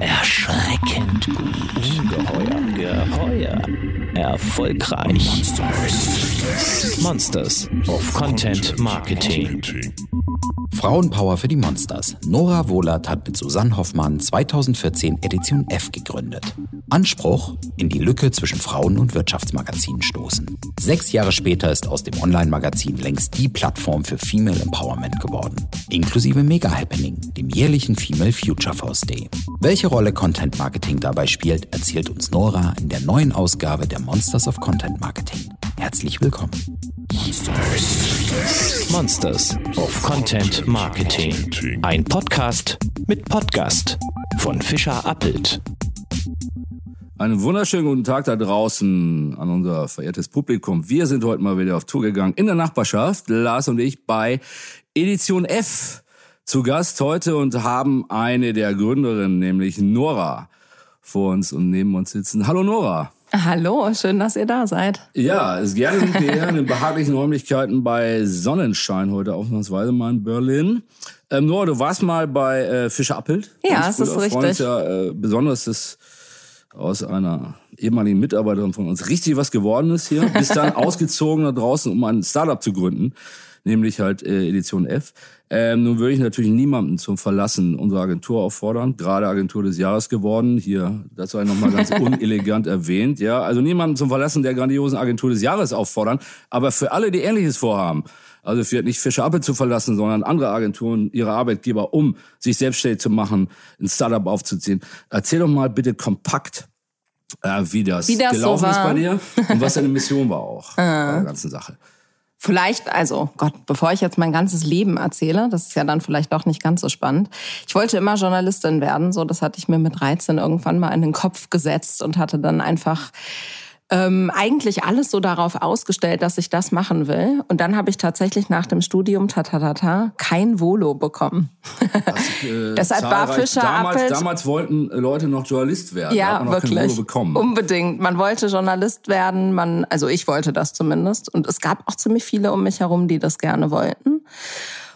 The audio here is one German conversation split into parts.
Erschreckend gut. Ungeheuer. Geheuer. Erfolgreich. Monsters of Content Marketing. Frauenpower für die Monsters. Nora Wohlert hat mit Susanne Hoffmann 2014 Edition F gegründet. Anspruch, in die Lücke zwischen Frauen- und Wirtschaftsmagazinen stoßen. Sechs Jahre später ist aus dem Online-Magazin längst die Plattform für Female Empowerment geworden. Inklusive Mega Happening, dem jährlichen Female Future Force Day. Welche Rolle Content Marketing dabei spielt, erzählt uns Nora in der neuen Ausgabe der Monsters of Content Marketing. Herzlich willkommen. Monsters of Content Marketing. Ein Podcast mit Podcast von Fischer Appelt. Einen wunderschönen guten Tag da draußen an unser verehrtes Publikum. Wir sind heute mal wieder auf Tour gegangen in der Nachbarschaft, Lars und ich bei Edition F zu Gast heute und haben eine der Gründerinnen, nämlich Nora, vor uns und neben uns sitzen. Hallo Nora. Hallo, schön, dass ihr da seid. Ja, es gerne sind wir hier in den behaglichen Räumlichkeiten bei Sonnenschein heute ausnahmsweise mal in Berlin. Ähm, Nora, du warst mal bei äh, Fischer Appelt. Ja, das ist richtig. Uns ja äh, besonders das aus einer ehemaligen Mitarbeiterin von uns richtig was geworden ist hier, bist dann ausgezogen da draußen, um ein Startup zu gründen, nämlich halt äh, Edition F. Ähm, nun würde ich natürlich niemanden zum Verlassen unserer Agentur auffordern, gerade Agentur des Jahres geworden, hier, das sei nochmal ganz unelegant erwähnt, ja, also niemanden zum Verlassen der grandiosen Agentur des Jahres auffordern, aber für alle, die Ähnliches vorhaben, also für nicht Fischer Appel zu verlassen, sondern andere Agenturen, ihre Arbeitgeber, um sich selbstständig zu machen, ein Startup aufzuziehen. Erzähl doch mal bitte kompakt, äh, wie das, Wie das so gelaufen ist war. bei dir und was deine Mission war auch bei der ganzen Sache. Vielleicht, also Gott, bevor ich jetzt mein ganzes Leben erzähle, das ist ja dann vielleicht doch nicht ganz so spannend. Ich wollte immer Journalistin werden, so das hatte ich mir mit 13 irgendwann mal in den Kopf gesetzt und hatte dann einfach ähm, eigentlich alles so darauf ausgestellt, dass ich das machen will. Und dann habe ich tatsächlich nach dem Studium tatatata kein Volo bekommen. Äh, Deshalb war Fischer damals, Appelt- damals wollten Leute noch Journalist werden. Ja, wirklich. Unbedingt. Man wollte Journalist werden, man, also ich wollte das zumindest. Und es gab auch ziemlich viele um mich herum, die das gerne wollten.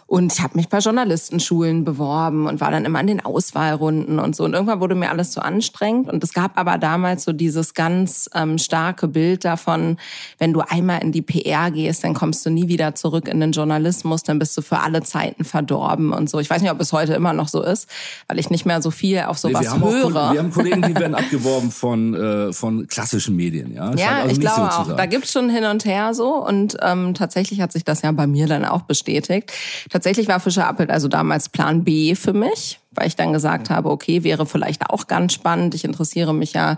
Und ich habe mich bei Journalistenschulen beworben und war dann immer in den Auswahlrunden und so. Und irgendwann wurde mir alles zu anstrengend. Und es gab aber damals so dieses ganz ähm, starke Bild davon, wenn du einmal in die PR gehst, dann kommst du nie wieder zurück in den Journalismus, dann bist du für alle Zeiten verdorben und so. Ich weiß nicht, ob es heute immer noch so ist, weil ich nicht mehr so viel auf Nee, sowas wir, haben auch, höre. Kollegen- wir haben Kollegen, die werden abgeworben von, äh, von klassischen Medien. Ja, Scheint Ja, also ich glaube so auch. Da gibt's schon hin und her so. Und ähm, tatsächlich hat sich das ja bei mir dann auch bestätigt. Tatsächlich war Fischer Appelt also damals Plan B für mich, weil ich dann gesagt habe, okay, wäre vielleicht auch ganz spannend. Ich interessiere mich ja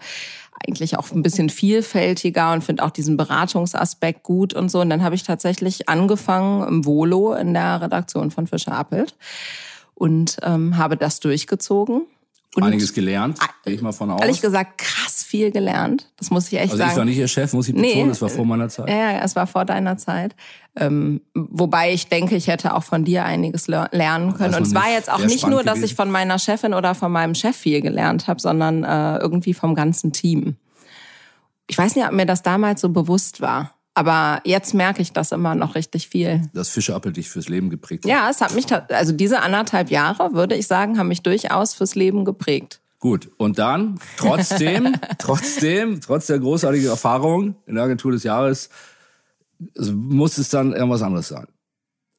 eigentlich auch ein bisschen vielfältiger und finde auch diesen Beratungsaspekt gut und so. Und dann habe ich tatsächlich angefangen im Volo in der Redaktion von Fischer Appelt und ähm, habe das durchgezogen. Und Einiges gelernt, gehe ich mal von aus. ehrlich gesagt krass viel gelernt. Das muss ich echt also sagen. ich war nicht ihr Chef, muss ich betonen, das war vor meiner Zeit. Ja, ja, es war vor deiner Zeit. Ähm, wobei ich denke, ich hätte auch von dir einiges le- lernen können. Und es war jetzt auch nicht nur, dass gewesen. ich von meiner Chefin oder von meinem Chef viel gelernt habe, sondern äh, irgendwie vom ganzen Team. Ich weiß nicht, ob mir das damals so bewusst war. Aber jetzt merke ich das immer noch richtig viel. Das Fischerappel dich fürs Leben geprägt hat. Ja, es hat mich, also diese anderthalb Jahre, würde ich sagen, haben mich durchaus fürs Leben geprägt. Gut, und dann trotzdem, trotzdem, trotz der großartigen Erfahrung in der Agentur des Jahres, es muss es dann irgendwas anderes sein.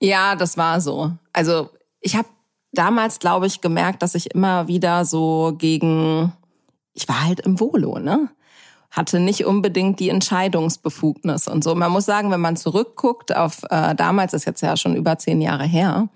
Ja, das war so. Also ich habe damals, glaube ich, gemerkt, dass ich immer wieder so gegen, ich war halt im Volo, ne? Hatte nicht unbedingt die Entscheidungsbefugnis und so. Man muss sagen, wenn man zurückguckt auf äh, damals, ist jetzt ja schon über zehn Jahre her,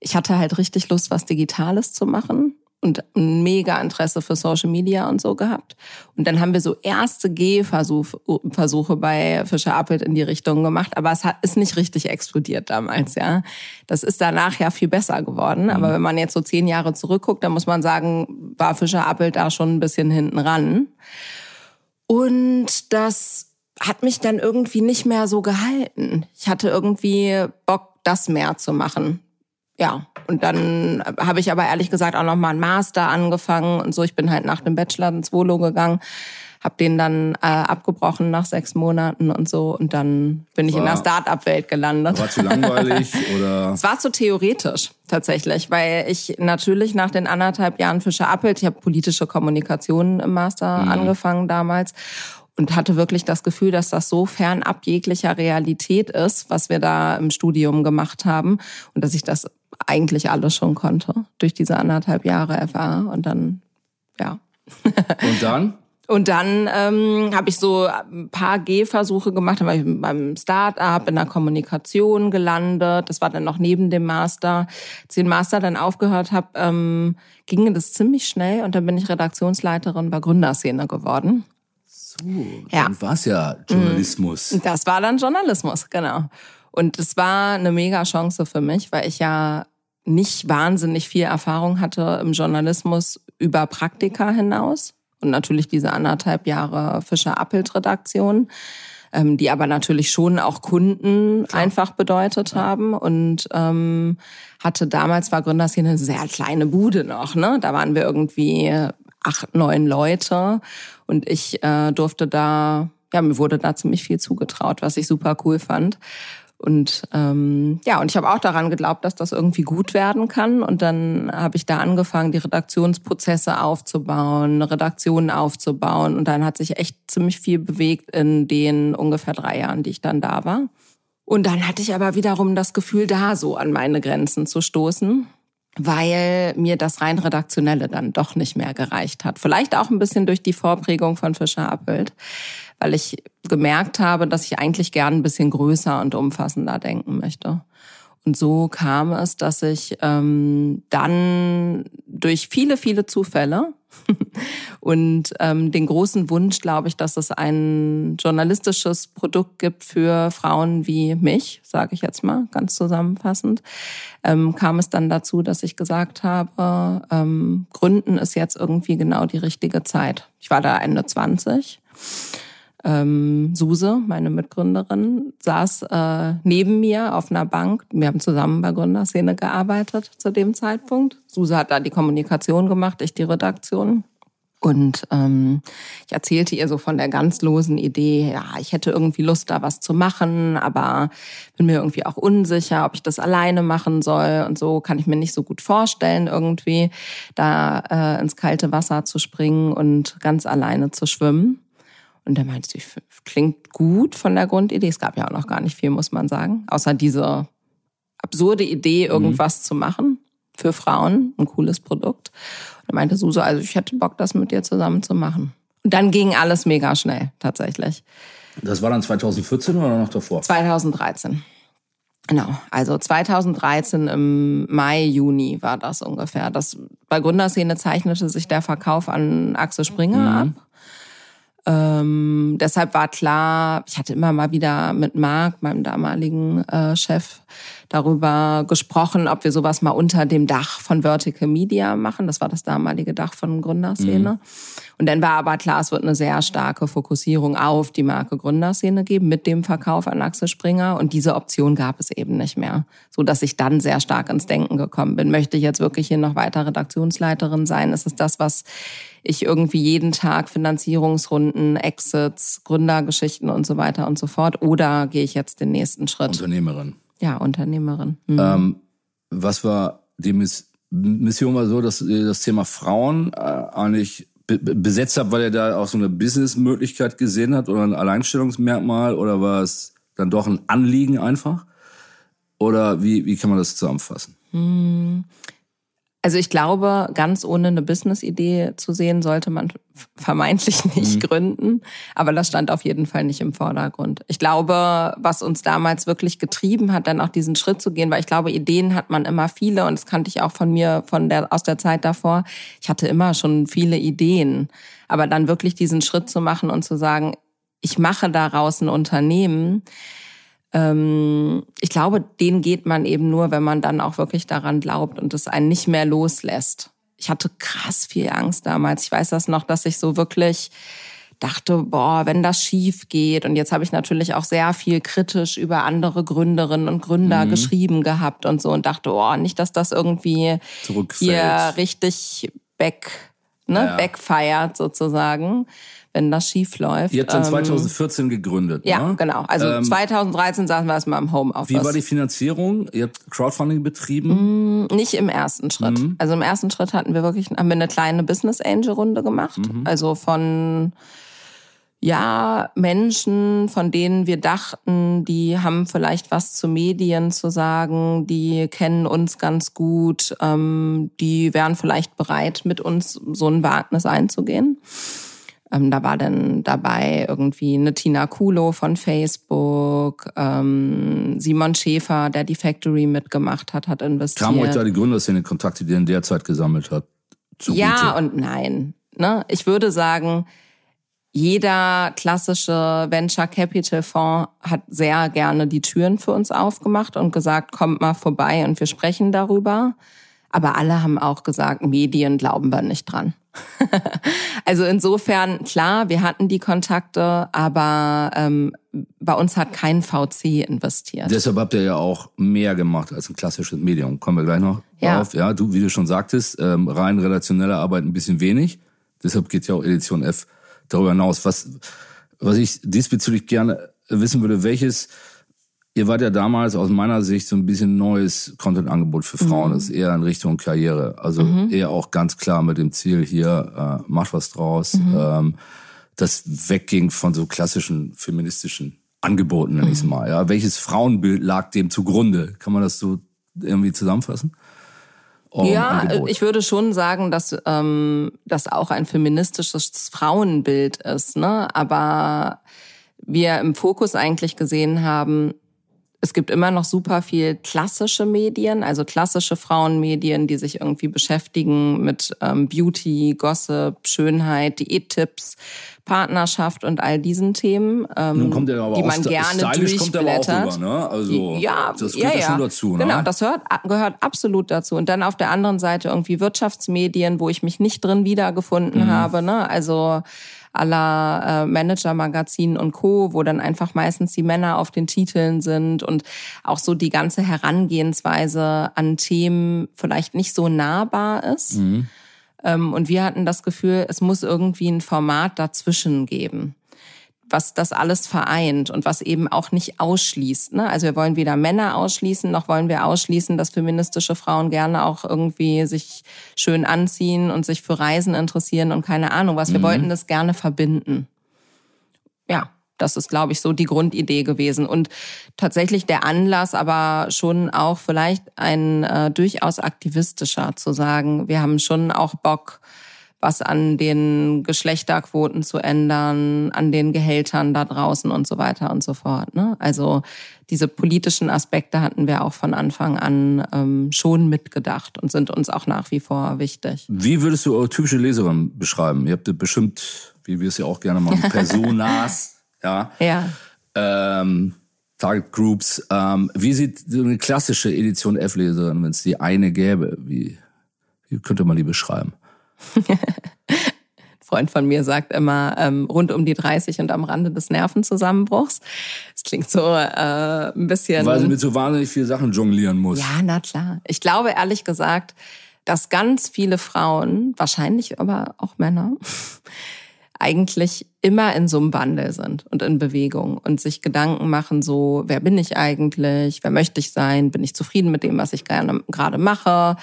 ich hatte halt richtig Lust, was Digitales zu machen und ein mega Interesse für Social Media und so gehabt. Und dann haben wir so erste Gehversuche Versuche bei Fischer Appelt in die Richtung gemacht, aber es hat, ist nicht richtig explodiert damals, ja. Das ist danach ja viel besser geworden. Aber wenn man jetzt so zehn Jahre zurückguckt, dann muss man sagen, war Fischer Appelt da schon ein bisschen hinten ran. Und das hat mich dann irgendwie nicht mehr so gehalten. Ich hatte irgendwie Bock, das mehr zu machen. Ja, und dann habe ich aber ehrlich gesagt auch noch mal einen Master angefangen und so. Ich bin halt nach dem Bachelor ins Volo gegangen, habe den dann äh, abgebrochen nach sechs Monaten und so und dann bin ich war, in der Start-up-Welt gelandet. War zu langweilig oder? Es war zu theoretisch tatsächlich, weil ich natürlich nach den anderthalb Jahren Fischer Appelt, ich habe politische Kommunikation im Master mhm. angefangen damals und hatte wirklich das Gefühl, dass das so fernab jeglicher Realität ist, was wir da im Studium gemacht haben und dass ich das eigentlich alles schon konnte durch diese anderthalb Jahre FA und dann ja. Und dann? Und dann ähm, habe ich so ein paar Gehversuche gemacht, dann war ich beim Start-up in der Kommunikation gelandet. Das war dann noch neben dem Master. Als ich den Master dann aufgehört habe, ähm, ging das ziemlich schnell und dann bin ich Redaktionsleiterin bei Gründerszene geworden. So, ja. dann war es ja Journalismus. Das war dann Journalismus, genau. Und es war eine mega Chance für mich, weil ich ja nicht wahnsinnig viel Erfahrung hatte im Journalismus über Praktika hinaus und natürlich diese anderthalb Jahre Fischer-Appelt-Redaktion, ähm, die aber natürlich schon auch Kunden Klar. einfach bedeutet ja. haben und ähm, hatte damals war Gründerszene eine sehr kleine Bude noch, ne? Da waren wir irgendwie acht, neun Leute und ich äh, durfte da, ja, mir wurde da ziemlich viel zugetraut, was ich super cool fand. Und ähm, ja, und ich habe auch daran geglaubt, dass das irgendwie gut werden kann. Und dann habe ich da angefangen, die Redaktionsprozesse aufzubauen, Redaktionen aufzubauen. Und dann hat sich echt ziemlich viel bewegt in den ungefähr drei Jahren, die ich dann da war. Und dann hatte ich aber wiederum das Gefühl, da so an meine Grenzen zu stoßen, weil mir das rein redaktionelle dann doch nicht mehr gereicht hat. Vielleicht auch ein bisschen durch die Vorprägung von Fischer Appelt weil ich gemerkt habe, dass ich eigentlich gern ein bisschen größer und umfassender denken möchte. Und so kam es, dass ich ähm, dann durch viele, viele Zufälle und ähm, den großen Wunsch, glaube ich, dass es ein journalistisches Produkt gibt für Frauen wie mich, sage ich jetzt mal ganz zusammenfassend, ähm, kam es dann dazu, dass ich gesagt habe, ähm, Gründen ist jetzt irgendwie genau die richtige Zeit. Ich war da Ende 20 ähm, Suse, meine Mitgründerin, saß äh, neben mir auf einer Bank. Wir haben zusammen bei Gründerszene gearbeitet zu dem Zeitpunkt. Suse hat da die Kommunikation gemacht, ich die Redaktion. Und ähm, ich erzählte ihr so von der ganz losen Idee, ja, ich hätte irgendwie Lust, da was zu machen, aber bin mir irgendwie auch unsicher, ob ich das alleine machen soll. Und so kann ich mir nicht so gut vorstellen, irgendwie da äh, ins kalte Wasser zu springen und ganz alleine zu schwimmen. Und da meinte ich, klingt gut von der Grundidee. Es gab ja auch noch gar nicht viel, muss man sagen. Außer diese absurde Idee, mhm. irgendwas mhm. zu machen für Frauen, ein cooles Produkt. Und er meinte Suso, also ich hätte Bock, das mit dir zusammen zu machen. Und dann ging alles mega schnell, tatsächlich. Das war dann 2014 oder noch davor? 2013. Genau, also 2013 im Mai, Juni war das ungefähr. Das, bei Gründerszene zeichnete sich der Verkauf an Axel Springer mhm. ab. Ähm, deshalb war klar, ich hatte immer mal wieder mit Marc, meinem damaligen äh, Chef, darüber gesprochen, ob wir sowas mal unter dem Dach von Vertical Media machen. Das war das damalige Dach von Gründerszene. Mhm. Und dann war aber klar, es wird eine sehr starke Fokussierung auf die Marke Gründerszene geben mit dem Verkauf an Axel Springer. Und diese Option gab es eben nicht mehr. So dass ich dann sehr stark ins Denken gekommen bin. Möchte ich jetzt wirklich hier noch weiter Redaktionsleiterin sein? Ist es das, was ich irgendwie jeden Tag Finanzierungsrunden, Exits, Gründergeschichten und so weiter und so fort? Oder gehe ich jetzt den nächsten Schritt? Unternehmerin. Ja, Unternehmerin. Mhm. Ähm, was war die Miss Mission war so, dass ihr das Thema Frauen äh, eigentlich besetzt habt, weil ihr da auch so eine Businessmöglichkeit gesehen habt oder ein Alleinstellungsmerkmal oder war es dann doch ein Anliegen einfach? Oder wie, wie kann man das zusammenfassen? Mhm. Also ich glaube, ganz ohne eine Business-Idee zu sehen, sollte man vermeintlich nicht mhm. gründen. Aber das stand auf jeden Fall nicht im Vordergrund. Ich glaube, was uns damals wirklich getrieben hat, dann auch diesen Schritt zu gehen, weil ich glaube, Ideen hat man immer viele und das kannte ich auch von mir von der, aus der Zeit davor. Ich hatte immer schon viele Ideen. Aber dann wirklich diesen Schritt zu machen und zu sagen, ich mache daraus ein Unternehmen, ich glaube, den geht man eben nur, wenn man dann auch wirklich daran glaubt und es einen nicht mehr loslässt. Ich hatte krass viel Angst damals. Ich weiß das noch, dass ich so wirklich dachte, boah, wenn das schief geht. Und jetzt habe ich natürlich auch sehr viel kritisch über andere Gründerinnen und Gründer mhm. geschrieben gehabt und so und dachte, boah, nicht, dass das irgendwie hier richtig back ne, Ja. backfeiert sozusagen, wenn das schief läuft. Ihr habt dann Ähm, 2014 gegründet, Ja, ne? genau. Also Ähm, 2013 saßen wir erstmal im Homeoffice. Wie war die Finanzierung? Ihr habt Crowdfunding betrieben. Nicht im ersten Schritt. Mhm. Also im ersten Schritt hatten wir wirklich, haben wir eine kleine Business Angel Runde gemacht. Mhm. Also von ja, Menschen, von denen wir dachten, die haben vielleicht was zu Medien zu sagen, die kennen uns ganz gut, ähm, die wären vielleicht bereit, mit uns so ein Wagnis einzugehen. Ähm, da war dann dabei irgendwie eine Tina Kulo von Facebook, ähm, Simon Schäfer, der die Factory mitgemacht hat, hat investiert. Kamen euch da die Gründerszene Kontakte, die ihr in der Zeit gesammelt habt? Zugute? Ja und nein. Ne? Ich würde sagen, jeder klassische Venture Capital Fonds hat sehr gerne die Türen für uns aufgemacht und gesagt, kommt mal vorbei und wir sprechen darüber. Aber alle haben auch gesagt, Medien glauben wir nicht dran. also insofern, klar, wir hatten die Kontakte, aber ähm, bei uns hat kein VC investiert. Deshalb habt ihr ja auch mehr gemacht als ein klassisches Medium. Kommen wir gleich noch Ja. drauf. Ja, du, wie du schon sagtest, ähm, rein redaktionelle Arbeit ein bisschen wenig. Deshalb geht ja auch Edition F darüber hinaus. Was, was ich diesbezüglich gerne wissen würde, welches, ihr wart ja damals aus meiner Sicht so ein bisschen neues Content-Angebot für Frauen. Das ist eher in Richtung Karriere. Also eher auch ganz klar mit dem Ziel hier, äh, mach was draus. Ähm, das wegging von so klassischen feministischen Angeboten, nenn ich es mal. Ja, welches Frauenbild lag dem zugrunde? Kann man das so irgendwie zusammenfassen? Eurem Ja, Angebot. ich würde schon sagen, dass ähm, das auch ein feministisches Frauenbild ist, ne? Aber wir im Fokus eigentlich gesehen haben, es gibt immer noch super viel klassische Medien, also klassische Frauenmedien, die sich irgendwie beschäftigen mit ähm, Beauty, Gossip, Schönheit, Diättipps, Partnerschaft und all diesen Themen, ähm, Nun kommt der aber die auch man sti- gerne stylisch kommt aber auch rüber, ne? Also ja, das gehört ja, ja. schon dazu, ne? Genau, das hört, gehört absolut dazu. Und dann auf der anderen Seite irgendwie Wirtschaftsmedien, wo ich mich nicht drin wiedergefunden Mhm. habe, ne? Also aller äh, Manager-Magazin und Co., wo dann einfach meistens die Männer auf den Titeln sind und auch so die ganze Herangehensweise an Themen vielleicht nicht so nahbar ist. Mhm. Ähm, und wir hatten das Gefühl, es muss irgendwie ein Format dazwischen geben was das alles vereint und was eben auch nicht ausschließt. Ne? Also wir wollen weder Männer ausschließen, noch wollen wir ausschließen, dass feministische Frauen gerne auch irgendwie sich schön anziehen und sich für Reisen interessieren und keine Ahnung was. Wir wollten das gerne verbinden. Ja, das ist, glaube ich, so die Grundidee gewesen. Und tatsächlich der Anlass aber schon auch vielleicht ein äh, durchaus aktivistischer zu sagen, wir haben schon auch Bock, was an den Geschlechterquoten zu ändern, an den Gehältern da draußen und so weiter und so fort. Ne? Also diese politischen Aspekte hatten wir auch von Anfang an ähm, schon mitgedacht und sind uns auch nach wie vor wichtig. Wie würdest du eure typische Leserin beschreiben? Ihr habt bestimmt, wie wir es ja auch gerne machen, Personas, ja, Ja. ähm, Target Groups. Ähm, wie sieht so eine klassische Edition F-Leserin, wenn es die eine gäbe, wie, wie könnte man die beschreiben? Freund von mir sagt immer ähm, rund um die 30 und am Rande des Nervenzusammenbruchs. Das klingt so äh, ein bisschen. Weil sie mit so wahnsinnig vielen Sachen jonglieren muss. Ja, na klar. Ich glaube ehrlich gesagt, dass ganz viele Frauen, wahrscheinlich aber auch Männer, eigentlich immer in so einem Wandel sind und in Bewegung und sich Gedanken machen, so, wer bin ich eigentlich, wer möchte ich sein, bin ich zufrieden mit dem, was ich gerne gerade mache,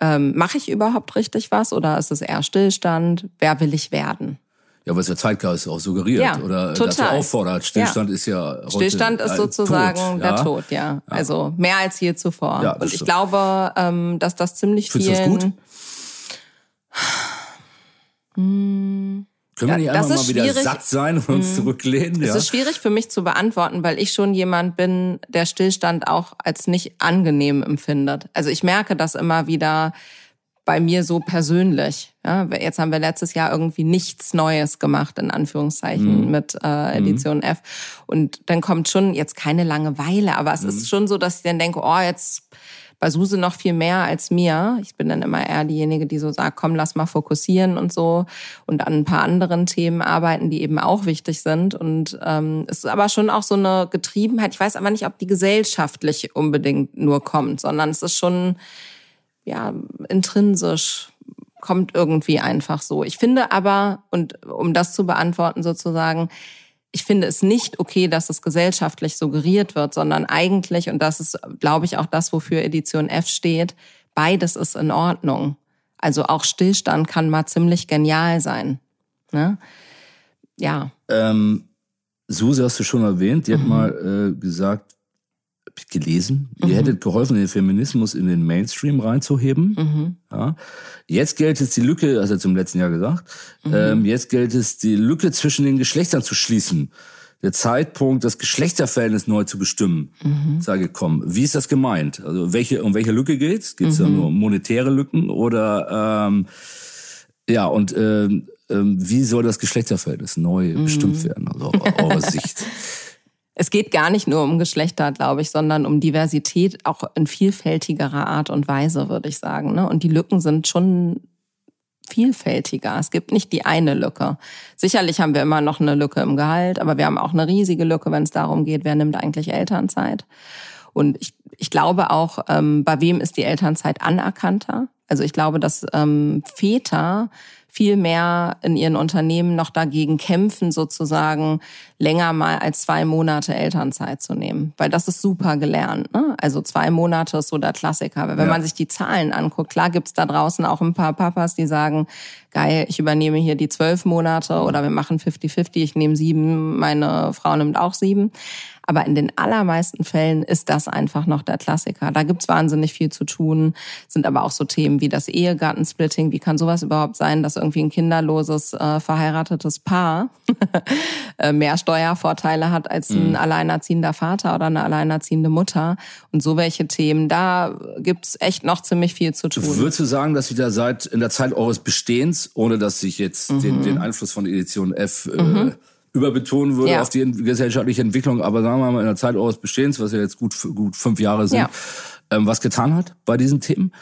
ähm, mache ich überhaupt richtig was oder ist es eher Stillstand, wer will ich werden? Ja, was der Zeitgeist auch suggeriert Ja, oder dazu total. auffordert. Stillstand ist ja heute, Stillstand ist sozusagen tot, der ja? Tod, ja. Also mehr als je zuvor. Ja, und ich glaube, ähm, dass das ziemlich Findest du das gut? Können wir nicht einfach mal wieder schwierig. Mhm. satt sein und uns zurücklehnen? Es Ja? ist schwierig für mich zu beantworten, weil ich schon jemand bin, der Stillstand auch als nicht angenehm empfindet. Also ich merke das immer wieder bei mir so persönlich. Ja, jetzt haben wir letztes Jahr irgendwie nichts Neues gemacht, in Anführungszeichen, mit äh, Edition F. Und dann kommt schon jetzt keine Langeweile, aber es ist schon so, dass ich dann denke, oh, jetzt bei Suse noch viel mehr als mir. Ich bin dann immer eher diejenige, die so sagt, komm, lass mal fokussieren und so und an ein paar anderen Themen arbeiten, die eben auch wichtig sind. Und ähm, es ist aber schon auch so eine Getriebenheit. Ich weiß aber nicht, ob die gesellschaftlich unbedingt nur kommt, sondern es ist schon ja intrinsisch kommt irgendwie einfach so. Ich finde aber, und um das zu beantworten sozusagen, ich finde es nicht okay, dass es gesellschaftlich suggeriert wird, sondern eigentlich, und das ist, glaube ich, auch das, wofür Edition F steht, beides ist in Ordnung. Also auch Stillstand kann mal ziemlich genial sein. Ne? Ja. Ähm, Suse hast du schon erwähnt, die mhm. hat mal äh, gesagt, gelesen, mhm. ihr hättet geholfen, den Feminismus in den Mainstream reinzuheben. Mhm. Ja. Jetzt gilt es die Lücke, hast du zum letzten Jahr gesagt, mhm. ähm, jetzt gilt es die Lücke zwischen den Geschlechtern zu schließen. Der Zeitpunkt, das Geschlechterverhältnis neu zu bestimmen, mhm. sage gekommen. Wie ist das gemeint? Also welche um welche Lücke geht's? Geht's mhm. da nur um monetäre Lücken oder ähm, ja und ähm, ähm, wie soll das Geschlechterverhältnis neu mhm. bestimmt werden? Also aus Sicht. Es geht gar nicht nur um Geschlechter, glaube ich, sondern um Diversität auch in vielfältigerer Art und Weise, würde ich sagen. Ne? Und die Lücken sind schon vielfältiger. Es gibt nicht die eine Lücke. Sicherlich haben wir immer noch eine Lücke im Gehalt, aber wir haben auch eine riesige Lücke, wenn es darum geht, wer nimmt eigentlich Elternzeit. Und ich, ich glaube auch, ähm, bei wem ist die Elternzeit anerkannter? Also ich glaube, dass ähm, Väter viel mehr in ihren Unternehmen noch dagegen kämpfen, sozusagen länger mal als zwei Monate Elternzeit zu nehmen. Weil das ist super gelernt. Ne? Also zwei Monate ist so der Klassiker. Weil wenn ja. man sich die Zahlen anguckt, klar gibt's da draußen auch ein paar Papas, die sagen, geil, ich übernehme hier die zwölf Monate oder wir machen 50-50, ich nehme sieben, meine Frau nimmt auch sieben. Aber in den allermeisten Fällen ist das einfach noch der Klassiker. Da gibt's wahnsinnig viel zu tun, sind aber auch so Themen wie das Ehegattensplitting. Wie kann sowas überhaupt sein, dass irgendwie ein kinderloses, äh, verheiratetes Paar äh, mehr Steuervorteile hat als ein mhm. alleinerziehender Vater oder eine alleinerziehende Mutter? Und so welche Themen, da gibt's echt noch ziemlich viel zu tun. Würdest du sagen, dass Sie da seit in der Zeit eures Bestehens, ohne dass sich jetzt mhm. den, den Einfluss von Edition F äh, mhm überbetonen würde ja. auf die gesellschaftliche Entwicklung, aber sagen wir mal in der Zeit eures Bestehens, was ja jetzt gut, gut fünf Jahre sind, ja. ähm, was getan hat bei diesen Themen?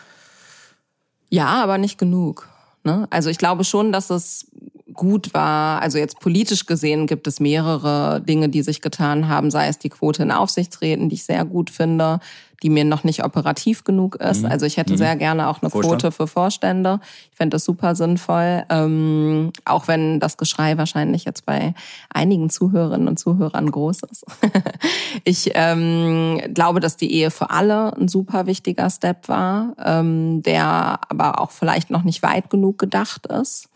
Ja, aber nicht genug. Ne? Also ich glaube schon, dass es gut war. Also jetzt politisch gesehen gibt es mehrere Dinge, die sich getan haben, sei es die Quote in Aufsichtsräten, die ich sehr gut finde, die mir noch nicht operativ genug ist. Mhm. Also ich hätte mhm. sehr gerne auch eine Vorstand. Quote für Vorstände. Ich fände das super sinnvoll. Ähm, auch wenn das Geschrei wahrscheinlich jetzt bei einigen Zuhörerinnen und Zuhörern groß ist. ich ähm, glaube, dass die Ehe für alle ein super wichtiger Step war, ähm, der aber auch vielleicht noch nicht weit genug gedacht ist.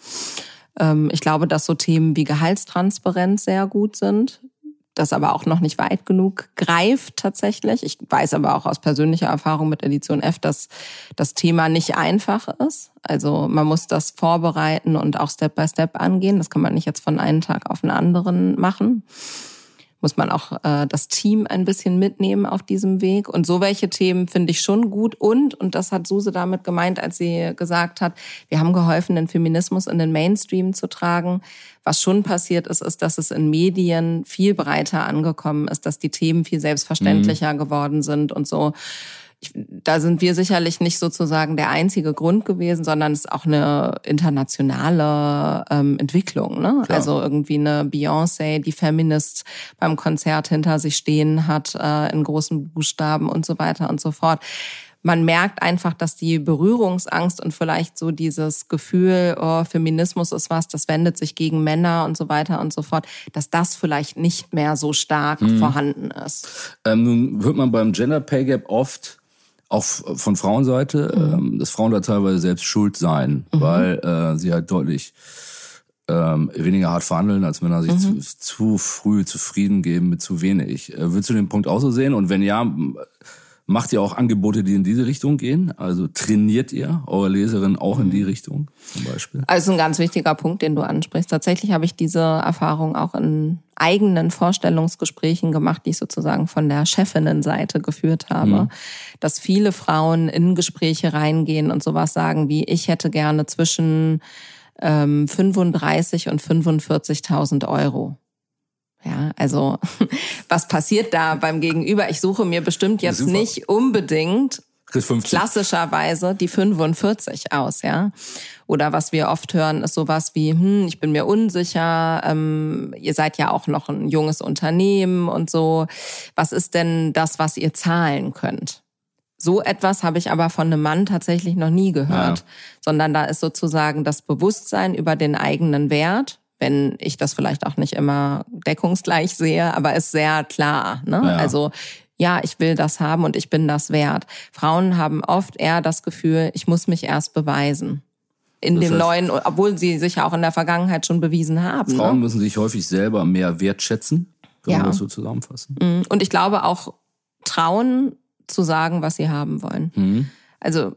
Ähm, ich glaube, dass so Themen wie Gehaltstransparenz sehr gut sind, das aber auch noch nicht weit genug greift tatsächlich. Ich weiß aber auch aus persönlicher Erfahrung mit Edition F, dass das Thema nicht einfach ist. Also man muss das vorbereiten und auch Step by Step angehen. Das kann man nicht jetzt von einem Tag auf den anderen machen muss man auch äh, das Team ein bisschen mitnehmen auf diesem Weg. Und so welche Themen finde ich schon gut. Und, und das hat Suse damit gemeint, als sie gesagt hat, wir haben geholfen, den Feminismus in den Mainstream zu tragen. Was schon passiert ist, ist, dass es in Medien viel breiter angekommen ist, dass die Themen viel selbstverständlicher mhm. geworden sind und so ich, da sind wir sicherlich nicht sozusagen der einzige Grund gewesen, sondern es ist auch eine internationale ähm, Entwicklung. Ne? Also irgendwie eine Beyoncé, die Feminist beim Konzert hinter sich stehen hat, äh, in großen Buchstaben und so weiter und so fort man merkt einfach, dass die Berührungsangst und vielleicht so dieses Gefühl, oh, Feminismus ist was, das wendet sich gegen Männer und so weiter und so fort, dass das vielleicht nicht mehr so stark mhm. vorhanden ist. Ähm, nun hört man beim Gender Pay Gap oft, auch von Frauenseite, mhm. ähm, dass Frauen da teilweise selbst schuld seien, mhm. weil äh, sie halt deutlich ähm, weniger hart verhandeln, als Männer sich mhm. zu, zu, früh zufrieden geben mit zu wenig. Äh, würdest du den Punkt auch so sehen? Und wenn ja, Macht ihr auch Angebote, die in diese Richtung gehen? Also trainiert ihr eure Leserin auch in die Richtung zum Beispiel? Also ein ganz wichtiger Punkt, den du ansprichst. Tatsächlich habe ich diese Erfahrung auch in eigenen Vorstellungsgesprächen gemacht, die ich sozusagen von der Chefinnenseite geführt habe, mhm. dass viele Frauen in Gespräche reingehen und sowas sagen wie, ich hätte gerne zwischen ähm, 35 und 45.000 Euro. Ja, also was passiert da beim Gegenüber? Ich suche mir bestimmt jetzt Super. nicht unbedingt klassischerweise die 45 aus, ja. Oder was wir oft hören, ist sowas wie, hm, ich bin mir unsicher, ähm, ihr seid ja auch noch ein junges Unternehmen und so. Was ist denn das, was ihr zahlen könnt? So etwas habe ich aber von einem Mann tatsächlich noch nie gehört, ja. sondern da ist sozusagen das Bewusstsein über den eigenen Wert, wenn ich das vielleicht auch nicht immer deckungsgleich sehe, aber ist sehr klar. Ne? Ja. Also ja, ich will das haben und ich bin das wert. Frauen haben oft eher das Gefühl, ich muss mich erst beweisen. In das dem neuen, obwohl sie sich ja auch in der Vergangenheit schon bewiesen haben. Frauen ne? müssen sich häufig selber mehr wertschätzen, wenn ja. man das so zusammenfassen. Mhm. Und ich glaube auch trauen zu sagen, was sie haben wollen. Mhm. Also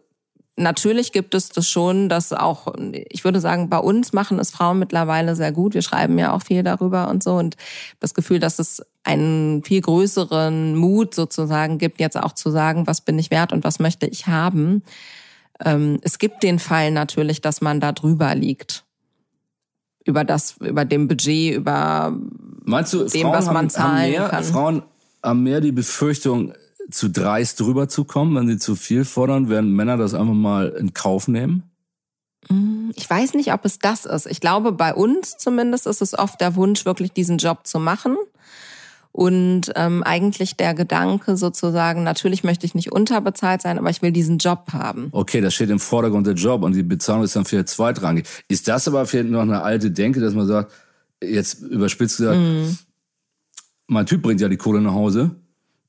Natürlich gibt es das schon, dass auch, ich würde sagen, bei uns machen es Frauen mittlerweile sehr gut. Wir schreiben ja auch viel darüber und so. Und das Gefühl, dass es einen viel größeren Mut sozusagen gibt, jetzt auch zu sagen, was bin ich wert und was möchte ich haben. Ähm, es gibt den Fall natürlich, dass man da drüber liegt. Über das, über dem Budget, über Meinst du, dem, Frauen was man haben, zahlen haben mehr, kann. Frauen haben mehr die Befürchtung, zu dreist drüber zu kommen, wenn sie zu viel fordern, werden Männer das einfach mal in Kauf nehmen? Mm, ich weiß nicht, ob es das ist. Ich glaube, bei uns zumindest ist es oft der Wunsch, wirklich diesen Job zu machen. Und ähm, eigentlich der Gedanke sozusagen, natürlich möchte ich nicht unterbezahlt sein, aber ich will diesen Job haben. Okay, das steht im Vordergrund der Job und die Bezahlung ist dann vielleicht zweitrangig. Ist das aber vielleicht noch eine alte Denke, dass man sagt, jetzt überspitzt gesagt, mm. mein Typ bringt ja die Kohle nach Hause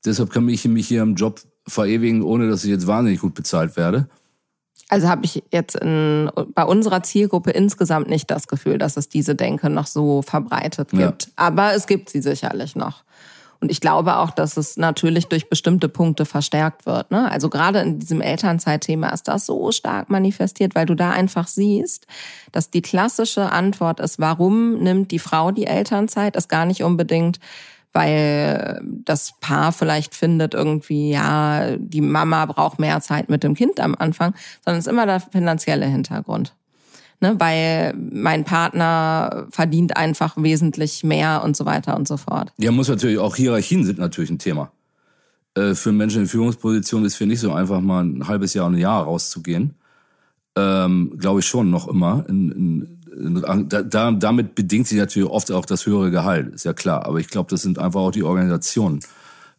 Deshalb kann ich mich hier im Job verewigen, ohne dass ich jetzt wahnsinnig gut bezahlt werde. Also habe ich jetzt in, bei unserer Zielgruppe insgesamt nicht das Gefühl, dass es diese Denke noch so verbreitet gibt. Ja. Aber es gibt sie sicherlich noch. Und ich glaube auch, dass es natürlich durch bestimmte Punkte verstärkt wird. Ne? Also gerade in diesem Elternzeitthema ist das so stark manifestiert, weil du da einfach siehst, dass die klassische Antwort ist, warum nimmt die Frau die Elternzeit, ist gar nicht unbedingt weil das Paar vielleicht findet irgendwie, ja, die Mama braucht mehr Zeit mit dem Kind am Anfang, sondern es ist immer der finanzielle Hintergrund. Ne, weil mein Partner verdient einfach wesentlich mehr und so weiter und so fort. Ja, muss natürlich auch Hierarchien sind natürlich ein Thema. Äh, für Menschen in Führungspositionen ist es nicht so einfach, mal ein halbes Jahr, ein Jahr rauszugehen. Ähm, Glaube ich schon noch immer in, in da, damit bedingt sich natürlich oft auch das höhere Gehalt, ist ja klar. Aber ich glaube, das sind einfach auch die Organisationen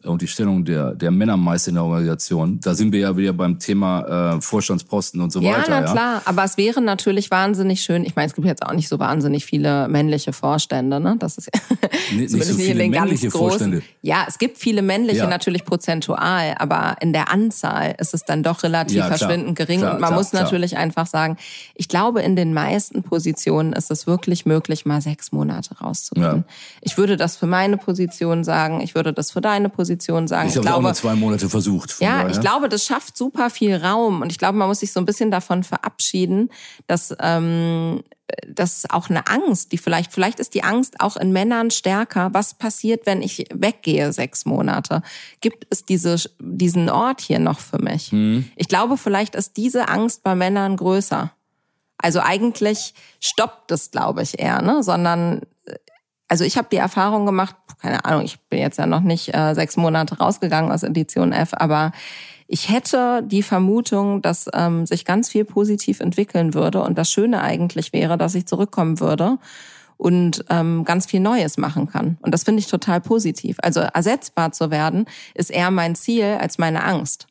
und die Stellung der, der Männer meist in der Organisation. Da sind wir ja wieder beim Thema äh, Vorstandsposten und so ja, weiter. Na, ja, klar. Aber es wäre natürlich wahnsinnig schön. Ich meine, es gibt jetzt auch nicht so wahnsinnig viele männliche Vorstände. Ne? Das ist nicht, nicht so viele den männliche Vorstände. Ja, es gibt viele männliche ja. natürlich prozentual, aber in der Anzahl ist es dann doch relativ ja, verschwindend gering. Klar, und man klar, muss natürlich klar. einfach sagen, ich glaube, in den meisten Positionen ist es wirklich möglich, mal sechs Monate rauszugehen. Ich würde das für meine Position sagen. Ich würde das für deine Position Position sagen. Ich, ich glaube, auch nur zwei Monate versucht. Ja, daher. ich glaube, das schafft super viel Raum und ich glaube, man muss sich so ein bisschen davon verabschieden, dass ähm, das ist auch eine Angst, die vielleicht, vielleicht ist die Angst auch in Männern stärker. Was passiert, wenn ich weggehe sechs Monate? Gibt es diese, diesen Ort hier noch für mich? Mhm. Ich glaube, vielleicht ist diese Angst bei Männern größer. Also eigentlich stoppt es, glaube ich, eher, ne? Sondern also ich habe die Erfahrung gemacht, keine Ahnung, ich bin jetzt ja noch nicht äh, sechs Monate rausgegangen aus Edition F, aber ich hätte die Vermutung, dass ähm, sich ganz viel positiv entwickeln würde und das Schöne eigentlich wäre, dass ich zurückkommen würde und ähm, ganz viel Neues machen kann. Und das finde ich total positiv. Also ersetzbar zu werden, ist eher mein Ziel als meine Angst.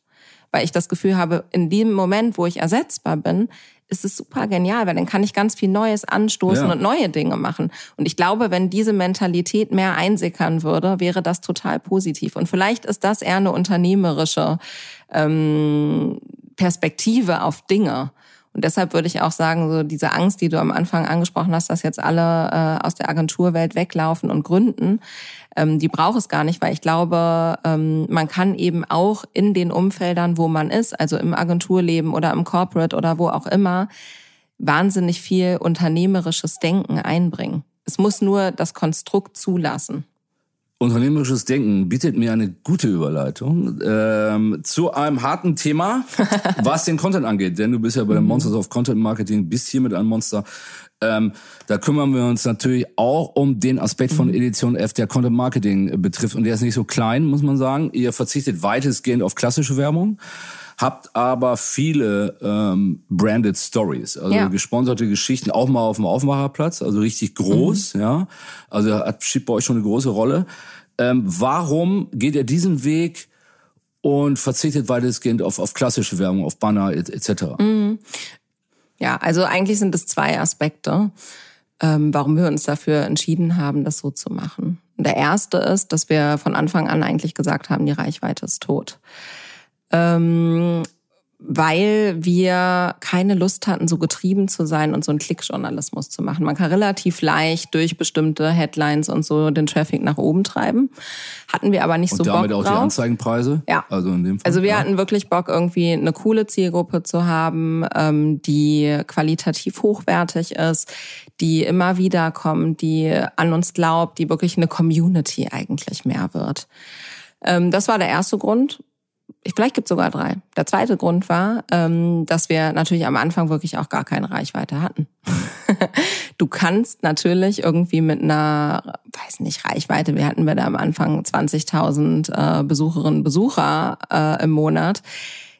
Weil ich das Gefühl habe, in dem Moment, wo ich ersetzbar bin, ist es super genial, weil dann kann ich ganz viel Neues anstoßen ja. und neue Dinge machen. Und ich glaube, wenn diese Mentalität mehr einsickern würde, wäre das total positiv. Und vielleicht ist das eher eine unternehmerische ähm, Perspektive auf Dinge. Und deshalb würde ich auch sagen, so diese Angst, die du am Anfang angesprochen hast, dass jetzt alle äh, aus der Agenturwelt weglaufen und gründen, ähm, die braucht es gar nicht, weil ich glaube, ähm, man kann eben auch in den Umfeldern, wo man ist, also im Agenturleben oder im Corporate oder wo auch immer, wahnsinnig viel unternehmerisches Denken einbringen. Es muss nur das Konstrukt zulassen. Unternehmerisches Denken bietet mir eine gute Überleitung ähm, zu einem harten Thema, was den Content angeht. Denn du bist ja bei den mhm. Monsters of Content Marketing, bist hier mit einem Monster. Ähm, da kümmern wir uns natürlich auch um den Aspekt von mhm. Edition F, der Content Marketing betrifft. Und der ist nicht so klein, muss man sagen. Ihr verzichtet weitestgehend auf klassische Werbung habt aber viele ähm, branded Stories, also ja. gesponserte Geschichten, auch mal auf dem Aufmacherplatz, also richtig groß, mhm. ja. Also hat, spielt bei euch schon eine große Rolle. Ähm, warum geht ihr diesen Weg und verzichtet weitestgehend auf, auf klassische Werbung, auf Banner etc. Mhm. Ja, also eigentlich sind es zwei Aspekte, ähm, warum wir uns dafür entschieden haben, das so zu machen. Der erste ist, dass wir von Anfang an eigentlich gesagt haben, die Reichweite ist tot. Ähm, weil wir keine Lust hatten, so getrieben zu sein und so einen Klickjournalismus zu machen. Man kann relativ leicht durch bestimmte Headlines und so den Traffic nach oben treiben. Hatten wir aber nicht und so Bock damit auch drauf. die Anzeigenpreise? Ja. Also in dem Fall. Also wir ja. hatten wirklich Bock, irgendwie eine coole Zielgruppe zu haben, ähm, die qualitativ hochwertig ist, die immer wieder kommt, die an uns glaubt, die wirklich eine Community eigentlich mehr wird. Ähm, das war der erste Grund vielleicht gibt es sogar drei. Der zweite Grund war, ähm, dass wir natürlich am Anfang wirklich auch gar keine Reichweite hatten. du kannst natürlich irgendwie mit einer, weiß nicht, Reichweite, wir hatten wir da am Anfang 20.000 äh, Besucherinnen, Besucher äh, im Monat,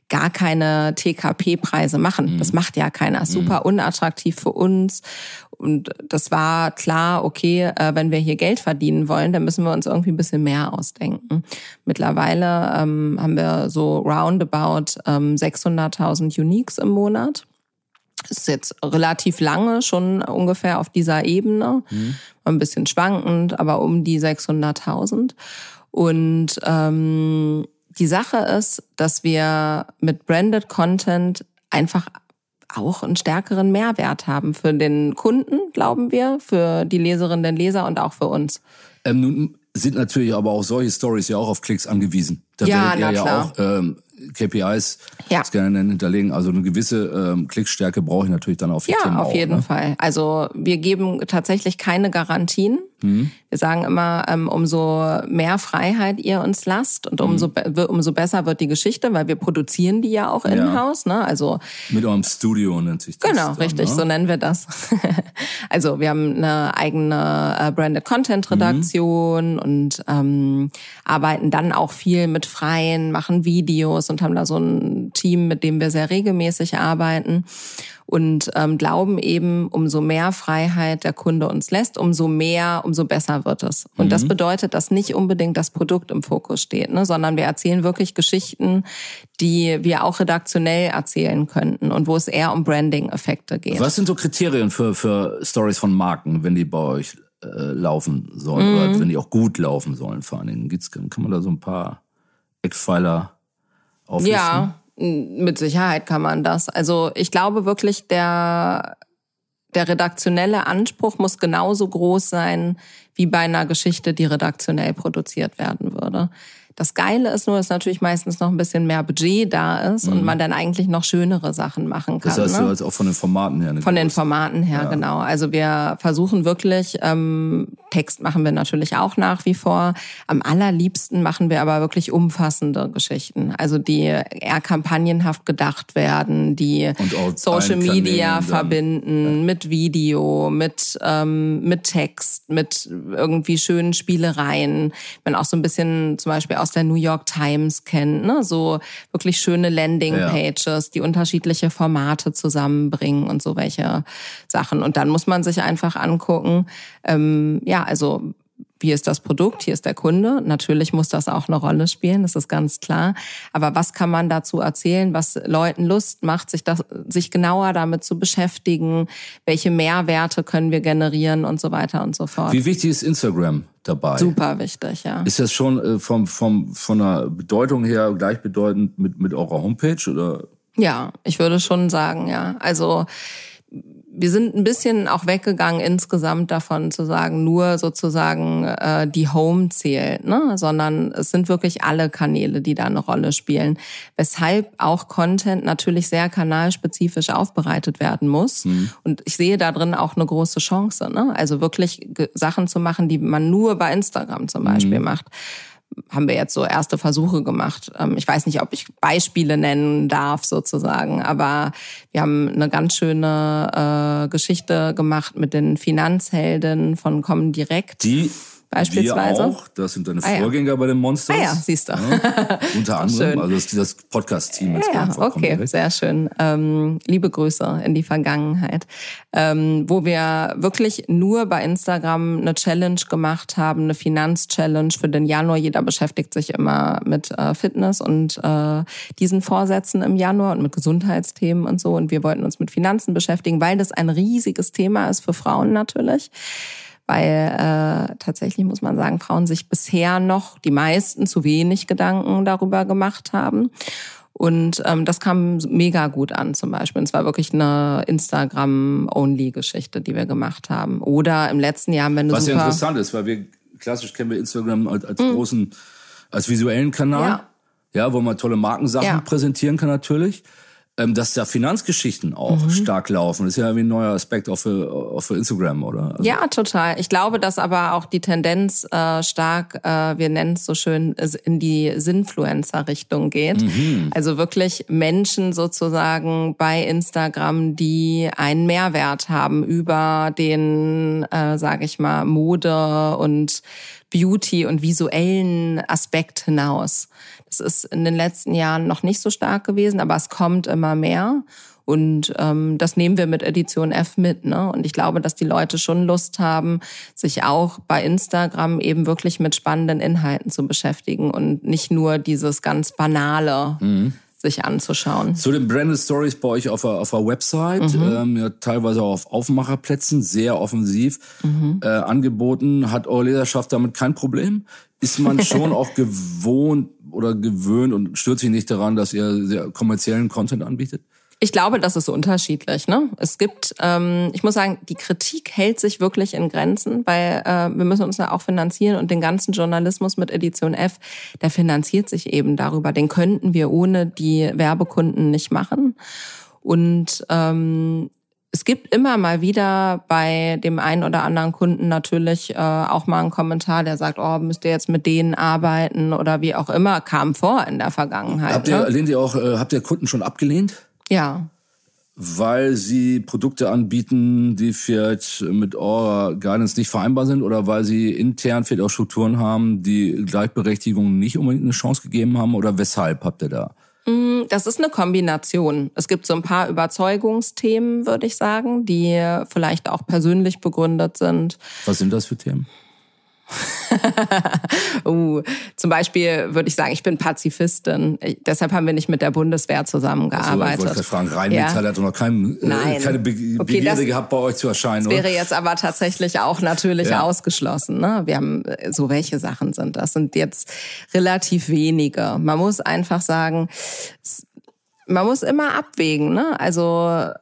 gar keine TKP-Preise machen. Mhm. Das macht ja keiner. Super unattraktiv für uns. Und das war klar, okay, äh, wenn wir hier Geld verdienen wollen, dann müssen wir uns irgendwie ein bisschen mehr ausdenken. Mittlerweile ähm, haben wir so roundabout ähm, 600.000 Uniques im Monat. Das ist jetzt relativ lange, schon ungefähr auf dieser Ebene. Mhm. Ein bisschen schwankend, aber um die 600.000. Und ähm, die Sache ist, dass wir mit Branded Content einfach auch einen stärkeren Mehrwert haben für den Kunden, glauben wir, für die Leserinnen, den Leser und auch für uns. Ähm, nun sind natürlich aber auch solche Stories ja auch auf Klicks angewiesen. Da ja, werdet ihr ja klar. auch ähm, KPIs Ja. gerne hinterlegen. Also eine gewisse ähm, Klickstärke brauche ich natürlich dann auf die Ja, Themen auf auch, jeden ne? Fall. Also wir geben tatsächlich keine Garantien. Wir sagen immer, ähm, umso mehr Freiheit ihr uns lasst und umso, be- umso besser wird die Geschichte, weil wir produzieren die ja auch in-house. Ne? Also Mit eurem Studio nennt sich das. Genau, dann, richtig, ne? so nennen wir das. also wir haben eine eigene äh, Branded Content Redaktion und ähm, arbeiten dann auch viel mit Freien, machen Videos und haben da so ein Team, mit dem wir sehr regelmäßig arbeiten und ähm, glauben eben, umso mehr Freiheit der Kunde uns lässt, umso mehr, umso besser wird es. Und das bedeutet, dass nicht unbedingt das Produkt im Fokus steht, ne, sondern wir erzählen wirklich Geschichten, die wir auch redaktionell erzählen könnten und wo es eher um Branding-Effekte geht. Was sind so Kriterien für, für Stories von Marken, wenn die bei euch äh, laufen sollen Mhm. oder wenn die auch gut laufen sollen vor allen Dingen? Gibt's, kann man da so ein paar Eckpfeiler auflisten? Ja, mit Sicherheit kann man das. Also ich glaube wirklich, der, der redaktionelle Anspruch muss genauso groß sein wie bei einer Geschichte, die redaktionell produziert werden würde. Das Geile ist nur, dass natürlich meistens noch ein bisschen mehr Budget da ist und man dann eigentlich noch schönere Sachen machen kann. Mhm. Das heißt, ne? du hast auch von den Formaten her eine Von den Formaten her, genau. Also wir versuchen wirklich, ähm, Text machen wir natürlich auch nach wie vor. Am allerliebsten machen wir aber wirklich umfassende Geschichten. Also die eher kampagnenhaft gedacht werden, die Social Media verbinden mit Video, mit, ähm, mit Text, mit irgendwie schönen Spielereien. Man auch so ein bisschen zum Beispiel aus der New York Times kennt, ne? so wirklich schöne Landing-Pages, die unterschiedliche Formate zusammenbringen und so welche Sachen. Und dann muss man sich einfach angucken, ähm, ja, also wie ist das Produkt, hier ist der Kunde. Natürlich muss das auch eine Rolle spielen, das ist ganz klar. Aber was kann man dazu erzählen, was Leuten Lust macht, sich, das, sich genauer damit zu beschäftigen? Welche Mehrwerte können wir generieren und so weiter und so fort. Wie wichtig ist Instagram dabei? Super wichtig, ja. Ist das schon äh, vom, vom, von der Bedeutung her gleichbedeutend mit, mit eurer Homepage? Oder? Ja, ich würde schon sagen, ja. Also wir sind ein bisschen auch weggegangen insgesamt davon zu sagen, nur sozusagen äh, die Home zählt, ne? sondern es sind wirklich alle Kanäle, die da eine Rolle spielen. Weshalb auch Content natürlich sehr kanalspezifisch aufbereitet werden muss. Und ich sehe da drin auch eine große Chance. Ne? Also wirklich Sachen zu machen, die man nur bei Instagram zum Beispiel macht haben wir jetzt so erste Versuche gemacht. Ähm, Ich weiß nicht, ob ich Beispiele nennen darf sozusagen, aber wir haben eine ganz schöne äh, Geschichte gemacht mit den Finanzhelden von Comdirect. Die beispielsweise. Wir auch. Das sind deine Ah, ja. Vorgänger bei den Monsters. Ah ja, siehst du. Ja, unter anderem. schön. Also das, das Podcast-Team. jetzt Ja, vollkommen okay, direkt. sehr schön. Ähm, liebe Grüße in die Vergangenheit, ähm, wo wir wirklich nur bei Instagram eine Challenge gemacht haben, eine Finanz-Challenge für den Januar. Jeder beschäftigt sich immer mit äh, Fitness und äh, diesen Vorsätzen im Januar und mit Gesundheitsthemen und so. Und wir wollten uns mit Finanzen beschäftigen, weil das ein riesiges Thema ist für Frauen natürlich weil äh, tatsächlich muss man sagen, Frauen sich bisher noch die meisten zu wenig Gedanken darüber gemacht haben. Und ähm, das kam mega gut an zum Beispiel. Und es war wirklich eine Instagram-Only-Geschichte, die wir gemacht haben. Oder im letzten Jahr, wenn du Was ja super... interessant ist, weil wir klassisch kennen wir Instagram als, als großen, als visuellen Kanal. Mhm. Ja. Ja. wo man tolle Markensachen Ja. präsentieren kann natürlich. Ähm, dass da Finanzgeschichten auch Mhm. stark laufen, ist ja wie ein neuer Aspekt auch für, auch für Instagram, oder? Also, Ja, total. Ich glaube, dass aber auch die Tendenz äh, stark, äh, wir nennen es so schön, in die Sinfluencer-Richtung geht. Also wirklich Menschen sozusagen bei Instagram, die einen Mehrwert haben über den, äh, sage ich mal, Mode und Beauty und visuellen Aspekt hinaus. Das ist in den letzten Jahren noch nicht so stark gewesen, aber es kommt immer mehr. Und ähm, das nehmen wir mit Edition F mit. Ne? Und ich glaube, dass die Leute schon Lust haben, sich auch bei Instagram eben wirklich mit spannenden Inhalten zu beschäftigen und nicht nur dieses ganz Banale sich anzuschauen. Zu den Branded Stories bei euch auf der, auf der Website, Mhm. ähm, ja, teilweise auch auf Aufmacherplätzen, sehr offensiv Mhm. äh, angeboten. Hat eure Leserschaft damit kein Problem? Ist man schon auch gewohnt oder gewöhnt und stört sich nicht daran, dass ihr sehr kommerziellen Content anbietet? Ich glaube, das ist unterschiedlich. Ne? Es gibt, ähm, ich muss sagen, die Kritik hält sich wirklich in Grenzen, weil äh, wir müssen uns ja auch finanzieren und den ganzen Journalismus mit Edition F, der finanziert sich eben darüber. Den könnten wir ohne die Werbekunden nicht machen. Und ähm, es gibt immer mal wieder bei dem einen oder anderen Kunden natürlich äh, auch mal einen Kommentar, der sagt, oh, müsst ihr jetzt mit denen arbeiten oder wie auch immer, kam vor in der Vergangenheit. Habt ihr, ne? lehnt ihr auch, äh, habt ihr Kunden schon abgelehnt? Ja, Weil sie Produkte anbieten, die vielleicht mit eurer Guidance nicht vereinbar sind oder weil sie intern vielleicht auch Strukturen haben, die Gleichberechtigung nicht unbedingt eine Chance gegeben haben oder weshalb habt ihr da? Das ist eine Kombination. Es gibt so ein paar Überzeugungsthemen, würde ich sagen, die vielleicht auch persönlich begründet sind. Was sind das für Themen? Uh, zum Beispiel würde ich sagen, ich bin Pazifistin. Ich, deshalb haben wir nicht mit der Bundeswehr Also, ich zusammengearbeitet. wollte fragen, Rheinmetall Ja. hat doch noch kein, äh, keine Be Okay, Begierde gehabt, bei euch zu erscheinen, Das oder? wäre jetzt aber tatsächlich auch natürlich Ja. ausgeschlossen. Ne? Wir haben äh, so welche Sachen sind. Das sind jetzt relativ wenige. Man muss einfach sagen, es- man muss immer abwägen. Ne? Also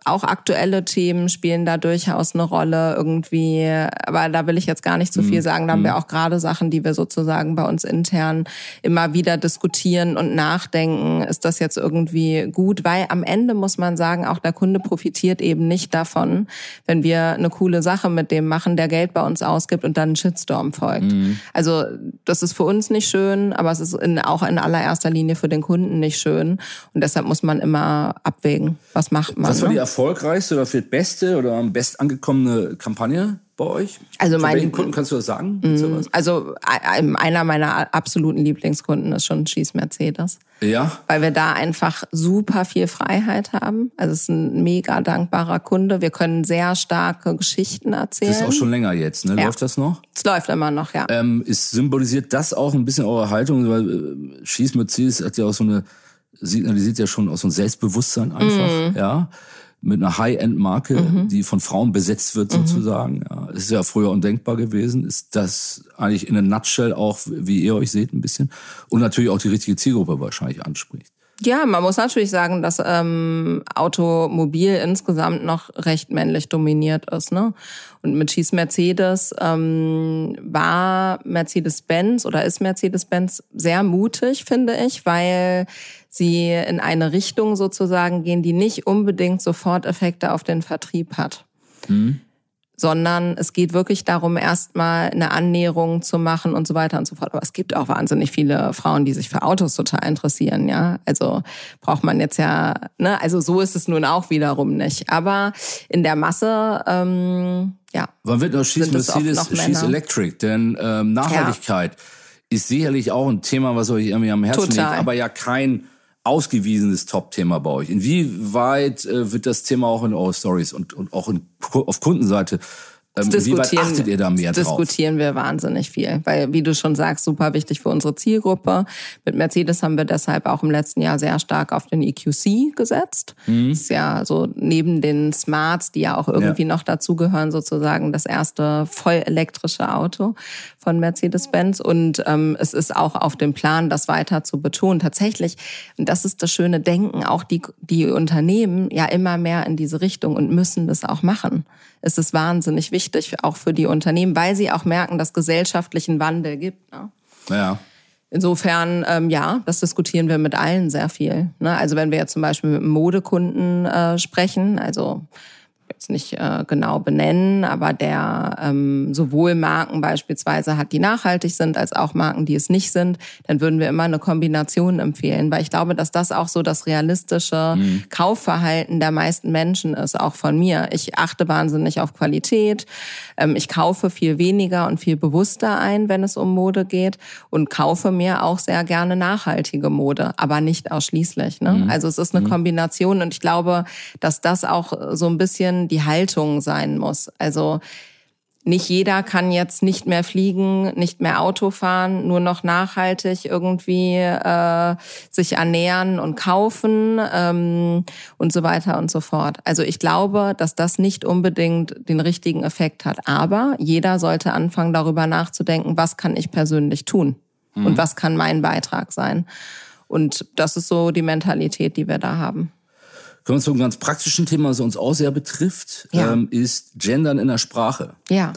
auch aktuelle Themen spielen da durchaus eine Rolle irgendwie. Aber da will ich jetzt gar nicht zu Mhm. viel sagen. Da haben wir auch gerade Sachen, die wir sozusagen bei uns intern immer wieder diskutieren und nachdenken. Ist das jetzt irgendwie gut? Weil am Ende muss man sagen, auch der Kunde profitiert eben nicht davon, wenn wir eine coole Sache mit dem machen, der Geld bei uns ausgibt und dann ein Shitstorm folgt. Also das ist für uns nicht schön, aber es ist in, auch in allererster Linie für den Kunden nicht schön. Und deshalb muss man immer abwägen, was macht man. Was war ne? die erfolgreichste oder vielleicht beste oder am best angekommene Kampagne bei euch? Also mein- welchen Kunden kannst du das sagen? Was? Also ein- einer meiner absoluten Lieblingskunden ist schon Schieß Mercedes. Ja, weil wir da einfach super viel Freiheit haben. Also es ist ein mega dankbarer Kunde. Wir können sehr starke Geschichten erzählen. das ist auch schon länger jetzt, ne? Ja. Läuft das noch? es läuft immer noch, ja. Ähm, ist, symbolisiert das auch ein bisschen eure Haltung? Weil äh, Schieß Mercedes hat ja auch so eine, signalisiert ja schon auch so ein Selbstbewusstsein einfach, Mhm. ja. Mit einer High-End-Marke, die von Frauen besetzt wird Mhm. sozusagen. Ja, das ist ja früher undenkbar gewesen. Ist das eigentlich in a nutshell auch, wie ihr euch seht, ein bisschen? Und natürlich auch die richtige Zielgruppe wahrscheinlich anspricht. Ja, man muss natürlich sagen, dass ähm, Automobil insgesamt noch recht männlich dominiert ist. Ne? Und mit Schieß Mercedes ähm, war Mercedes-Benz oder ist Mercedes-Benz sehr mutig, finde ich, weil sie in eine Richtung sozusagen gehen, die nicht unbedingt sofort Effekte auf den Vertrieb hat. sondern es geht wirklich darum, erstmal eine Annäherung zu machen und so weiter und so fort. Aber es gibt auch wahnsinnig viele Frauen, die sich für Autos total interessieren, ja. Also braucht man jetzt ja, ne, also so ist es nun auch wiederum nicht. Aber in der Masse, ähm, ja. Wann wird noch Schieß Mercedes, Schieß Electric? Denn ähm, Nachhaltigkeit ja. ist sicherlich auch ein Thema, was euch irgendwie am Herzen total. liegt, aber ja kein ausgewiesenes Top-Thema bei euch. Inwieweit äh, wird das Thema auch in eure Stories und, und auch in, auf Kundenseite ähm, wie weit achtet ihr da mehr drauf? Diskutieren wir wahnsinnig viel, weil wie du schon sagst, super wichtig für unsere Zielgruppe. Mit Mercedes haben wir deshalb auch im letzten Jahr sehr stark auf den EQC gesetzt. Mhm. Das ist ja so neben den Smarts, die ja auch irgendwie ja. noch dazugehören, sozusagen das erste voll elektrische Auto von Mercedes-Benz. Und ähm, es ist auch auf dem Plan, das weiter zu betonen. Tatsächlich, und das ist das schöne Denken, auch die, die Unternehmen ja immer mehr in diese Richtung und müssen das auch machen ist es wahnsinnig wichtig, auch für die Unternehmen, weil sie auch merken, dass gesellschaftlichen Wandel gibt. Ne? Ja. Insofern, ähm, ja, das diskutieren wir mit allen sehr viel. Ne? Also wenn wir jetzt zum Beispiel mit Modekunden äh, sprechen, also jetzt nicht äh, genau benennen, aber der ähm, sowohl Marken beispielsweise hat, die nachhaltig sind, als auch Marken, die es nicht sind, dann würden wir immer eine Kombination empfehlen, weil ich glaube, dass das auch so das realistische mhm. Kaufverhalten der meisten Menschen ist, auch von mir. Ich achte wahnsinnig auf Qualität, ähm, ich kaufe viel weniger und viel bewusster ein, wenn es um Mode geht und kaufe mir auch sehr gerne nachhaltige Mode, aber nicht ausschließlich. Ne? Mhm. Also es ist eine mhm. Kombination und ich glaube, dass das auch so ein bisschen die Haltung sein muss. Also nicht jeder kann jetzt nicht mehr fliegen, nicht mehr Auto fahren, nur noch nachhaltig irgendwie äh, sich ernähren und kaufen ähm, und so weiter und so fort. Also ich glaube, dass das nicht unbedingt den richtigen Effekt hat. Aber jeder sollte anfangen, darüber nachzudenken, was kann ich persönlich tun mhm. und was kann mein Beitrag sein. Und das ist so die Mentalität, die wir da haben. Kommen wir zu einem ganz praktischen Thema, das uns auch sehr betrifft, ja. ähm, ist Gendern in der Sprache. Ja.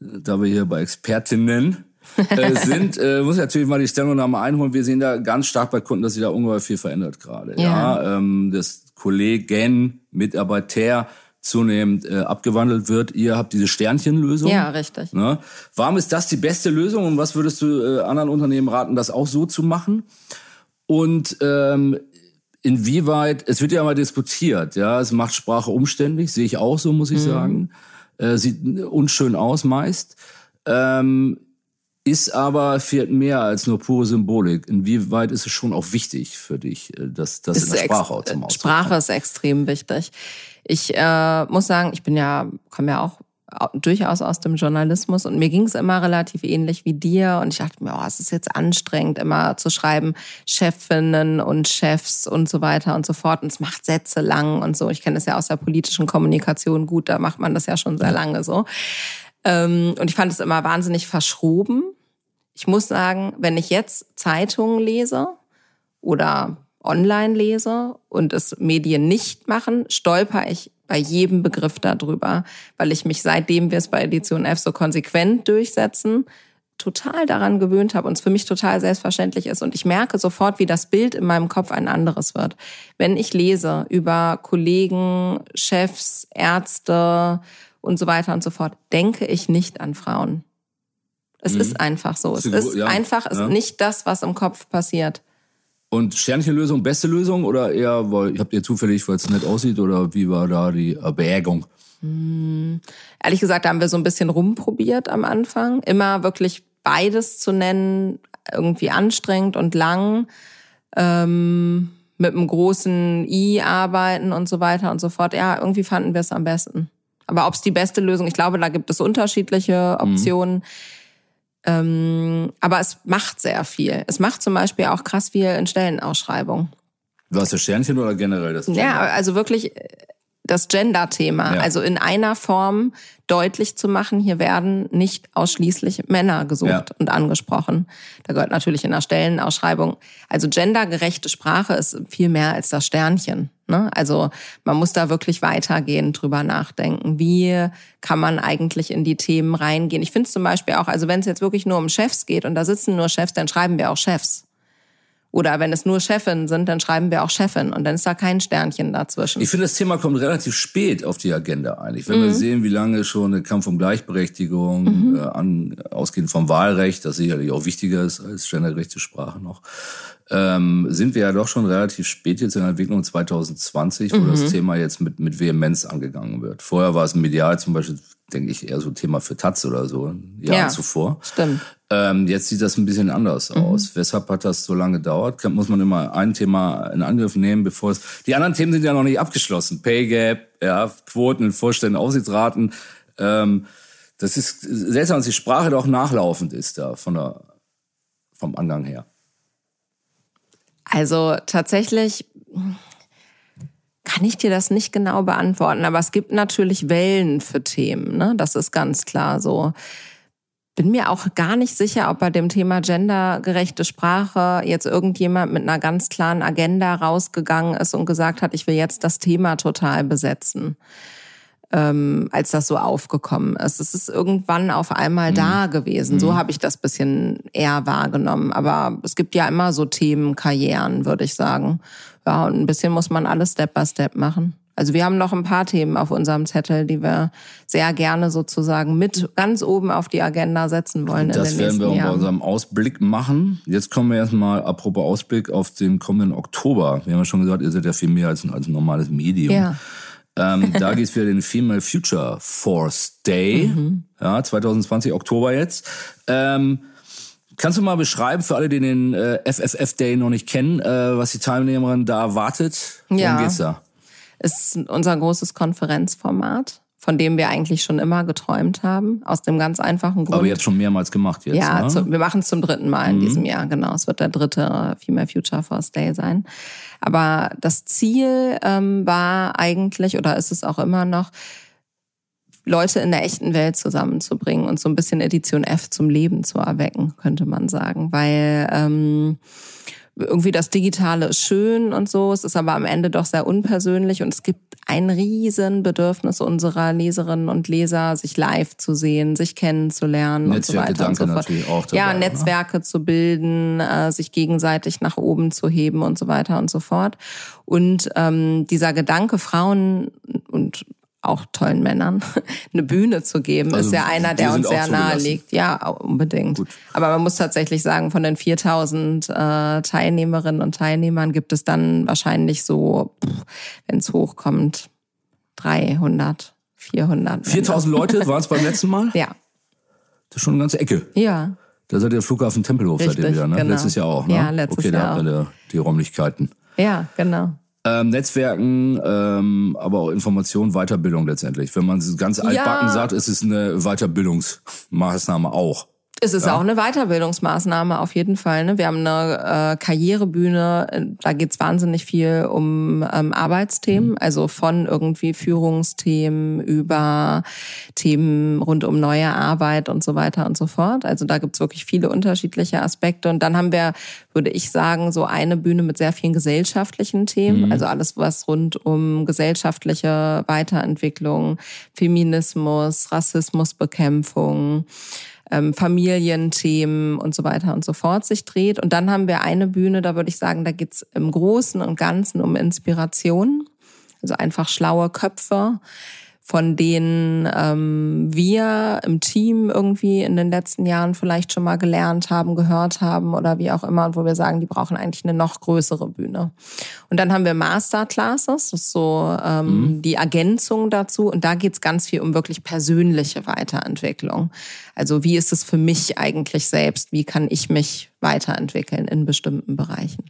Da wir hier bei Expertinnen äh, sind, äh, muss ich natürlich mal die Stellungnahme einholen. Wir sehen da ganz stark bei Kunden, dass sich da ungeheuer viel verändert gerade. Ja. ja ähm, das Kollegen, Mitarbeiter zunehmend äh, abgewandelt wird. Ihr habt diese Sternchenlösung. Ja, richtig. Ne? Warum ist das die beste Lösung und was würdest du äh, anderen Unternehmen raten, das auch so zu machen? Und ähm, inwieweit, es wird ja mal diskutiert, ja, es macht Sprache umständlich, sehe ich auch so, muss ich mhm. sagen. Äh, sieht unschön aus meist. Ähm, ist aber viel mehr als nur pure Symbolik. Inwieweit ist es schon auch wichtig für dich, äh, dass das in der Sprache auch zum Ausdruck Sprache ist extrem wichtig. Ich äh, muss sagen, ich bin ja, komme ja auch durchaus aus dem Journalismus und mir ging es immer relativ ähnlich wie dir und ich dachte mir, oh, es ist jetzt anstrengend, immer zu schreiben, Chefinnen und Chefs und so weiter und so fort und es macht Sätze lang und so. Ich kenne das ja aus der politischen Kommunikation gut, da macht man das ja schon sehr lange so. Ähm, und ich fand es immer wahnsinnig verschroben. Ich muss sagen, wenn ich jetzt Zeitungen lese oder online lese und es Medien nicht machen, stolper ich bei jedem Begriff darüber, weil ich mich seitdem wir es bei Edition F so konsequent durchsetzen, total daran gewöhnt habe und es für mich total selbstverständlich ist. Und ich merke sofort, wie das Bild in meinem Kopf ein anderes wird. Wenn ich lese über Kollegen, Chefs, Ärzte und so weiter und so fort, denke ich nicht an Frauen. Es mhm. ist einfach so. Es ist ja, einfach ja. nicht das, was im Kopf passiert. Und Sternchenlösung, beste Lösung oder eher, weil habt ihr zufällig, weil es nett aussieht oder wie war da die Erwägung? Hm, ehrlich gesagt, da haben wir so ein bisschen rumprobiert am Anfang. Immer wirklich beides zu nennen, irgendwie anstrengend und lang, ähm, mit einem großen I arbeiten und so weiter und so fort. Ja, irgendwie fanden wir es am besten. Aber ob es die beste Lösung, ich glaube, da gibt es unterschiedliche mhm. Optionen. Mhm. Ähm, aber es macht sehr viel. Es macht zum Beispiel auch krass viel in Stellenausschreibungen. Was das Sternchen oder generell das Gender? Ja, also wirklich das Gender-Thema. Ja. Also in einer Form deutlich zu machen, hier werden nicht ausschließlich Männer gesucht ja. und angesprochen. Da gehört natürlich in der Stellenausschreibung. Also gendergerechte Sprache ist viel mehr als das Sternchen. Ne? Also man muss da wirklich weitergehen, drüber nachdenken. Wie kann man eigentlich in die Themen reingehen? Ich finde es zum Beispiel auch, also wenn es jetzt wirklich nur um Chefs geht und da sitzen nur Chefs, dann schreiben wir auch Chefs. Oder wenn es nur Chefin sind, dann schreiben wir auch Chefin und dann ist da kein Sternchen dazwischen. Ich finde, das Thema kommt relativ spät auf die Agenda eigentlich. Wenn mhm. wir sehen, wie lange schon der Kampf um Gleichberechtigung, mhm. äh, an, ausgehend vom Wahlrecht, das sicherlich auch wichtiger ist als gendergerechte Sprache noch, ähm, sind wir ja doch schon relativ spät jetzt in der Entwicklung 2020, wo mhm. das Thema jetzt mit, mit Vehemenz angegangen wird. Vorher war es medial zum Beispiel, denke ich, eher so Thema für Taz oder so, Jahre ja, zuvor. Stimmt. Ähm, jetzt sieht das ein bisschen anders mhm. aus. Weshalb hat das so lange gedauert? Muss man immer ein Thema in Angriff nehmen, bevor es. Die anderen Themen sind ja noch nicht abgeschlossen. Pay Gap, ja, Quoten in Vorständen, Aufsichtsraten. Ähm, das ist seltsam, dass die Sprache doch nachlaufend ist da von der, vom Angang her. Also tatsächlich kann ich dir das nicht genau beantworten, aber es gibt natürlich Wellen für Themen, ne? Das ist ganz klar so. Bin mir auch gar nicht sicher, ob bei dem Thema gendergerechte Sprache jetzt irgendjemand mit einer ganz klaren Agenda rausgegangen ist und gesagt hat, ich will jetzt das Thema total besetzen ähm, als das so aufgekommen ist. Es ist irgendwann auf einmal mhm. da gewesen. Mhm. So habe ich das bisschen eher wahrgenommen. Aber es gibt ja immer so Themenkarrieren, würde ich sagen. Ja, und ein bisschen muss man alles Step by Step machen. Also wir haben noch ein paar Themen auf unserem Zettel, die wir sehr gerne sozusagen mit ganz oben auf die Agenda setzen wollen. Das werden wir bei unserem Ausblick machen. Jetzt kommen wir erstmal, apropos Ausblick, auf den kommenden Oktober. Wir haben ja schon gesagt, ihr seid ja viel mehr als ein, als ein normales Medium. Ja. Ähm, da geht es für den Female Future Force Day. Mhm. Ja, 2020 Oktober jetzt. Ähm, kannst du mal beschreiben für alle, die den äh, FFF Day noch nicht kennen, äh, was die Teilnehmerin da erwartet? Worum ja. geht's da? Ist unser großes Konferenzformat von dem wir eigentlich schon immer geträumt haben, aus dem ganz einfachen Grund. Aber jetzt schon mehrmals gemacht jetzt. Ja, ne? zu, wir machen es zum dritten Mal in mhm. diesem Jahr, genau. Es wird der dritte Female Future Force Day sein. Aber das Ziel ähm, war eigentlich, oder ist es auch immer noch, Leute in der echten Welt zusammenzubringen und so ein bisschen Edition F zum Leben zu erwecken, könnte man sagen. Weil ähm, irgendwie das Digitale ist schön und so, es ist aber am Ende doch sehr unpersönlich und es gibt ein riesen Bedürfnis unserer Leserinnen und Leser, sich live zu sehen, sich kennenzulernen und so weiter und so fort. Auch dabei, ja, Netzwerke ne? zu bilden, äh, sich gegenseitig nach oben zu heben und so weiter und so fort. Und ähm, dieser Gedanke, Frauen und auch tollen Männern eine Bühne zu geben, also, ist ja einer, der uns sehr nahe liegt. Ja, unbedingt. Gut. Aber man muss tatsächlich sagen, von den 4000 äh, Teilnehmerinnen und Teilnehmern gibt es dann wahrscheinlich so, wenn es hochkommt, 300, 400. 4000 Leute waren es beim letzten Mal? Ja. Das ist schon eine ganze Ecke. Ja. Da seid ihr Flughafen Tempelhof Richtig, seid ihr wieder, ne? Genau. Letztes Jahr auch, ne? Ja, letztes okay, Jahr. Okay, da habt ihr die Räumlichkeiten. Ja, genau ähm, Netzwerken, ähm, aber auch Information, Weiterbildung letztendlich. Wenn man es ganz altbacken ja. sagt, ist es eine Weiterbildungsmaßnahme auch. Es ist ja. auch eine Weiterbildungsmaßnahme auf jeden Fall. Ne? Wir haben eine äh, Karrierebühne, da geht's wahnsinnig viel um ähm, Arbeitsthemen, mhm. also von irgendwie Führungsthemen über Themen rund um neue Arbeit und so weiter und so fort. Also da gibt's wirklich viele unterschiedliche Aspekte. Und dann haben wir, würde ich sagen, so eine Bühne mit sehr vielen gesellschaftlichen Themen, mhm. also alles, was rund um gesellschaftliche Weiterentwicklung, Feminismus, Rassismusbekämpfung, ähm, Familienthemen und so weiter und so fort sich dreht. Und dann haben wir eine Bühne, da würde ich sagen, da geht's im Großen und Ganzen um Inspiration. Also einfach schlaue Köpfe, von denen ähm, wir im Team irgendwie in den letzten Jahren vielleicht schon mal gelernt haben, gehört haben oder wie auch immer, und wo wir sagen, die brauchen eigentlich eine noch größere Bühne. Und dann haben wir Masterclasses, das ist so ähm, mhm. die Ergänzung dazu. Und da geht's ganz viel um wirklich persönliche Weiterentwicklung. Also wie ist es für mich eigentlich selbst? Wie kann ich mich weiterentwickeln in bestimmten Bereichen?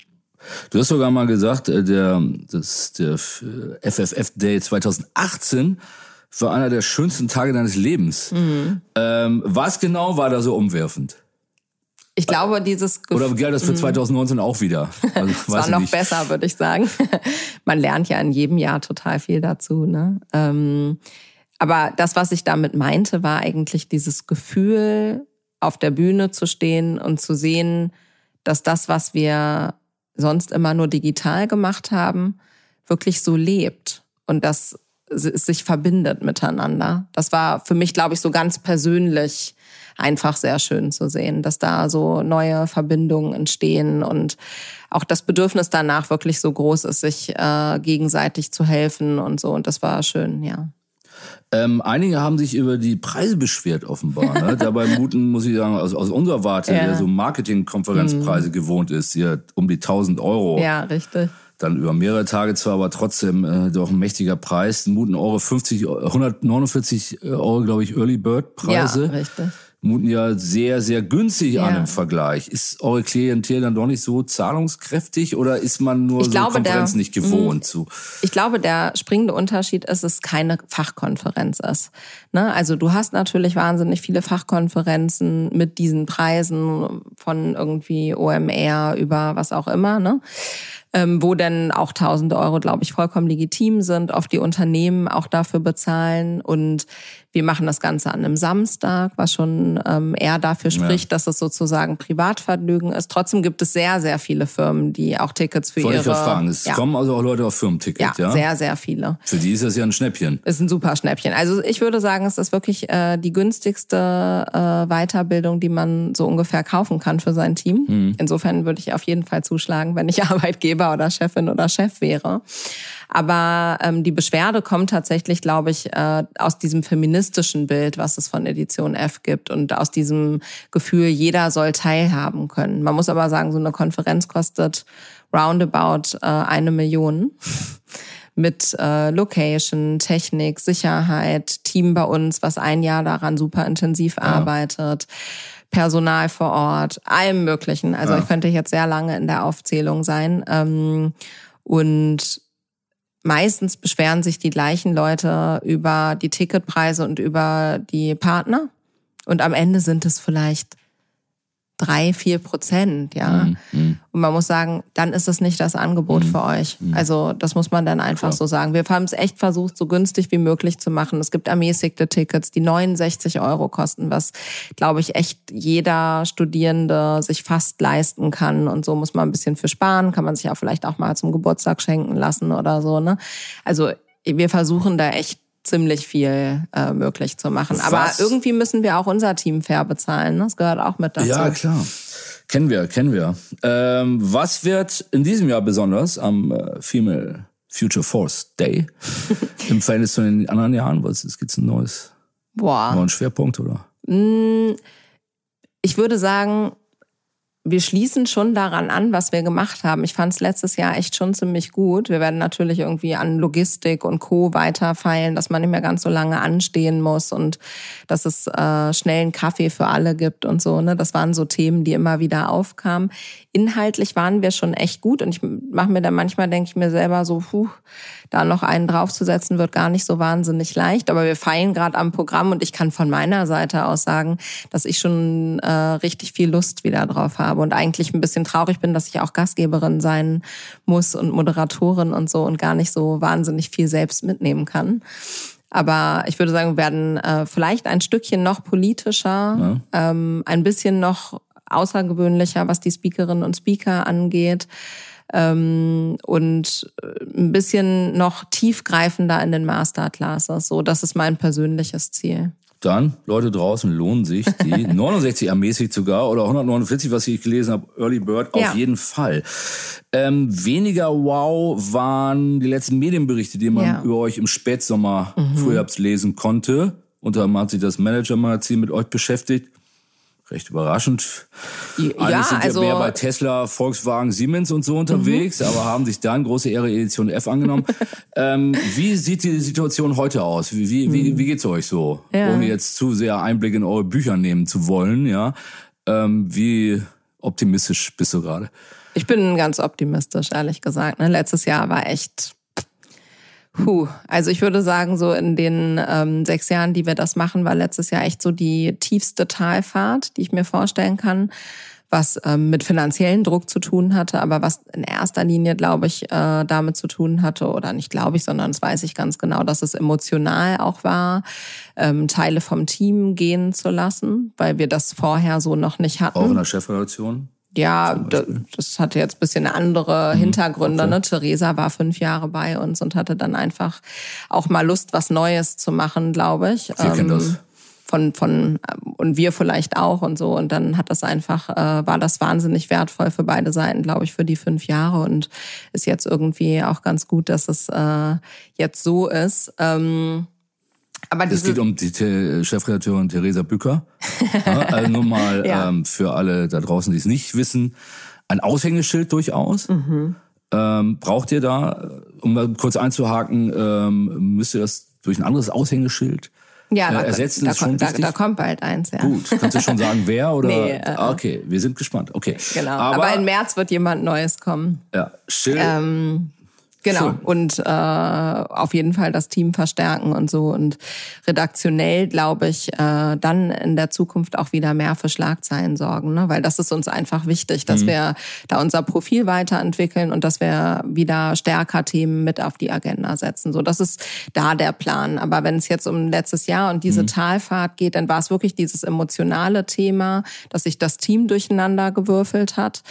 Du hast sogar mal gesagt, äh, der, das, der FFF Day 2018 war einer der schönsten Tage deines Lebens. Mhm. Ähm, was genau war da so umwerfend? Ich glaube, dieses Gefühl, Oder gilt das für 2019 mhm. auch wieder? Also, es war noch nicht. besser, würde ich sagen. Man lernt ja in jedem Jahr total viel dazu. Ne? Ähm, aber das, was ich damit meinte, war eigentlich dieses Gefühl, auf der Bühne zu stehen und zu sehen, dass das, was wir sonst immer nur digital gemacht haben, wirklich so lebt. Und dass sich verbindet miteinander. Das war für mich, glaube ich, so ganz persönlich einfach sehr schön zu sehen, dass da so neue Verbindungen entstehen und auch das Bedürfnis danach wirklich so groß ist, sich äh, gegenseitig zu helfen und so. Und das war schön, ja. Ähm, einige haben sich über die Preise beschwert, offenbar. Ne? Dabei muten, muss ich sagen, aus, aus unserer Warte, ja. der so Marketing-Konferenzpreise mhm. gewohnt ist, hier um die 1000 Euro. Ja, richtig. Dann über mehrere Tage zwar, aber trotzdem äh, doch ein mächtiger Preis. Muten Euro 50, 149 Euro, glaube ich, Early Bird Preise. Ja, richtig muten ja sehr, sehr günstig ja. an im Vergleich. Ist eure Klientel dann doch nicht so zahlungskräftig oder ist man nur ich so glaube, Konferenzen der, nicht gewohnt zu? Ich glaube, der springende Unterschied ist, dass es keine Fachkonferenz ist. Ne? Also du hast natürlich wahnsinnig viele Fachkonferenzen mit diesen Preisen von irgendwie OMR über was auch immer. Ne? Ähm, wo dann auch tausende Euro, glaube ich, vollkommen legitim sind, oft die Unternehmen auch dafür bezahlen. Und wir machen das Ganze an einem Samstag, was schon ähm, eher dafür spricht, ja. dass es sozusagen Privatvergnügen ist. Trotzdem gibt es sehr, sehr viele Firmen, die auch Tickets für Wollte ihre... Ich fragen. Es ja. kommen also auch Leute auf Firmenticket, ja, ja? sehr, sehr viele. Für die ist das ja ein Schnäppchen. Ist ein super Schnäppchen. Also ich würde sagen, es ist wirklich äh, die günstigste äh, Weiterbildung, die man so ungefähr kaufen kann für sein Team. Mhm. Insofern würde ich auf jeden Fall zuschlagen, wenn ich Arbeitgeber oder Chefin oder Chef wäre. Aber ähm, die Beschwerde kommt tatsächlich, glaube ich, äh, aus diesem feministischen Bild, was es von Edition F gibt und aus diesem Gefühl, jeder soll teilhaben können. Man muss aber sagen, so eine Konferenz kostet roundabout äh, eine Million mit äh, Location, Technik, Sicherheit, Team bei uns, was ein Jahr daran super intensiv ja. arbeitet. Personal vor Ort, allem Möglichen. Also ja. ich könnte jetzt sehr lange in der Aufzählung sein. Ähm, und meistens beschweren sich die gleichen Leute über die Ticketpreise und über die Partner. Und am Ende sind es vielleicht drei, vier Prozent, ja. Mhm, mhm. Und man muss sagen, dann ist es nicht das Angebot mhm. für euch. Mhm. Also das muss man dann einfach Klar. so sagen. Wir haben es echt versucht, so günstig wie möglich zu machen. Es gibt ermäßigte Tickets, die 69 Euro kosten, was, glaube ich, echt jeder Studierende sich fast leisten kann. Und so muss man ein bisschen für sparen, kann man sich auch vielleicht auch mal zum Geburtstag schenken lassen oder so. Ne? Also wir versuchen da echt ziemlich viel äh, möglich zu machen. Was? Aber irgendwie müssen wir auch unser Team fair bezahlen. Ne? Das gehört auch mit dazu. Ja, klar. Kennen wir, kennen wir. Ähm, was wird in diesem Jahr besonders am äh, Female Future Force Day im Verhältnis zu den anderen Jahren? Was ist gibt's ein neues, Boah. neuen Schwerpunkt oder? Mm, ich würde sagen, wir schließen schon daran an, was wir gemacht haben. Ich fand es letztes Jahr echt schon ziemlich gut. Wir werden natürlich irgendwie an Logistik und Co. weiterfeilen, dass man nicht mehr ganz so lange anstehen muss und dass es äh, schnell Kaffee für alle gibt und so. Ne? Das waren so Themen, die immer wieder aufkamen. Inhaltlich waren wir schon echt gut und ich mache mir dann manchmal, denke ich mir selber so, puh, da noch einen draufzusetzen, wird gar nicht so wahnsinnig leicht. Aber wir feilen gerade am Programm und ich kann von meiner Seite aus sagen, dass ich schon äh, richtig viel Lust wieder drauf habe und eigentlich ein bisschen traurig bin, dass ich auch Gastgeberin sein muss und Moderatorin und so und gar nicht so wahnsinnig viel selbst mitnehmen kann. Aber ich würde sagen, wir werden äh, vielleicht ein Stückchen noch politischer, ja. ähm, ein bisschen noch außergewöhnlicher, was die Speakerinnen und Speaker angeht ähm, und äh, ein bisschen noch tiefgreifender in den Masterclasses. So, das ist mein persönliches Ziel. Dann, Leute draußen, lohnen sich die 69 ermäßigt sogar oder 149, was ich gelesen habe, Early Bird, auf ja. jeden Fall. Ähm, weniger wow waren die letzten Medienberichte, die man ja. über euch im Spätsommer, mhm. Frühherbst lesen konnte. Unter anderem hat sich das Manager-Magazin mit euch beschäftigt recht überraschend. Ja, Alle sind also, ja mehr bei Tesla, Volkswagen, Siemens und so unterwegs, mhm. aber haben sich dann große Ehre Edition F angenommen. ähm, wie sieht die Situation heute aus? Wie, wie, wie, mhm. wie geht's euch so? Ja. Ohne jetzt zu sehr Einblick in eure Bücher nehmen zu wollen, ja. Ähm, wie optimistisch bist du gerade? Ich bin ganz optimistisch, ehrlich gesagt. Ne? Letztes Jahr war echt Puh, also ich würde sagen, so in den ähm, sechs Jahren, die wir das machen, war letztes Jahr echt so die tiefste Talfahrt, die ich mir vorstellen kann, was ähm, mit finanziellen Druck zu tun hatte, aber was in erster Linie, glaube ich, äh, damit zu tun hatte, oder nicht glaube ich, sondern das weiß ich ganz genau, dass es emotional auch war, ähm, Teile vom Team gehen zu lassen, weil wir das vorher so noch nicht hatten. Auch in der Chefredaktion? Ja, das hatte jetzt ein bisschen andere mhm. Hintergründe. Okay. Ne? Theresa war fünf Jahre bei uns und hatte dann einfach auch mal Lust, was Neues zu machen, glaube ich. Wir ähm, das von von und wir vielleicht auch und so und dann hat das einfach äh, war das wahnsinnig wertvoll für beide Seiten glaube ich für die fünf Jahre und ist jetzt irgendwie auch ganz gut dass es äh, jetzt so ist ähm, aber es geht um die Chefredakteurin Theresa Bücker. ja, also nur mal ja. ähm, für alle da draußen, die es nicht wissen, ein Aushängeschild durchaus. Mhm. Ähm, braucht ihr da, um mal kurz einzuhaken, ähm, müsst ihr das durch ein anderes Aushängeschild ja, äh, ersetzen? Da, ist schon da, da, kommt bald eins, ja. Gut, kannst du schon sagen, wer oder? Nee, äh, ah, okay, wir sind gespannt. Okay. Genau. Aber, Aber im März wird jemand Neues kommen. Ja, Schild. Ähm, Genau. Schön. Und äh, auf jeden Fall das Team verstärken und so. Und redaktionell, glaube ich, äh, dann in der Zukunft auch wieder mehr für Schlagzeilen sorgen. Ne? Weil das ist uns einfach wichtig, dass mhm. wir da unser Profil weiterentwickeln und dass wir wieder stärker Themen mit auf die Agenda setzen. So, das ist da der Plan. Aber wenn es jetzt um letztes Jahr und diese mhm. Talfahrt geht, dann war es wirklich dieses emotionale Thema, dass sich das Team durcheinander gewürfelt hat.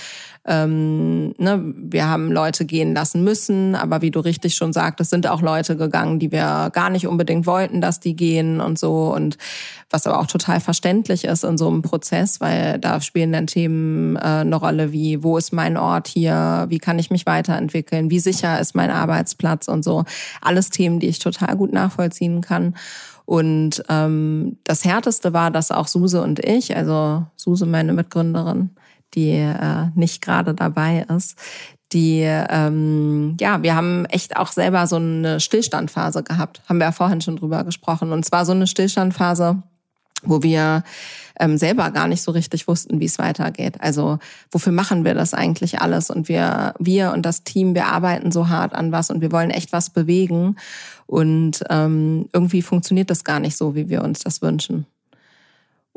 Ähm, ne, wir haben Leute gehen lassen müssen, aber wie du richtig schon sagtest, sind auch Leute gegangen, die wir gar nicht unbedingt wollten, dass die gehen und so. Und was aber auch total verständlich ist in so einem Prozess, weil da spielen dann Themen äh, eine Rolle wie, wo ist mein Ort hier, wie kann ich mich weiterentwickeln, wie sicher ist mein Arbeitsplatz und so. Alles Themen, die ich total gut nachvollziehen kann. Und ähm, das Härteste war, dass auch Suse und ich, also Suse, meine Mitgründerin, die äh, nicht gerade dabei ist, die, ähm, ja, wir haben echt auch selber so eine Stillstandphase gehabt. Haben wir ja vorhin schon drüber gesprochen. Und zwar so eine Stillstandphase, wo wir ähm, selber gar nicht so richtig wussten, wie es weitergeht. Also wofür machen wir das eigentlich alles? Und wir, wir und das Team, wir arbeiten so hart an was und wir wollen echt was bewegen. Und ähm, irgendwie funktioniert das gar nicht so, wie wir uns das wünschen.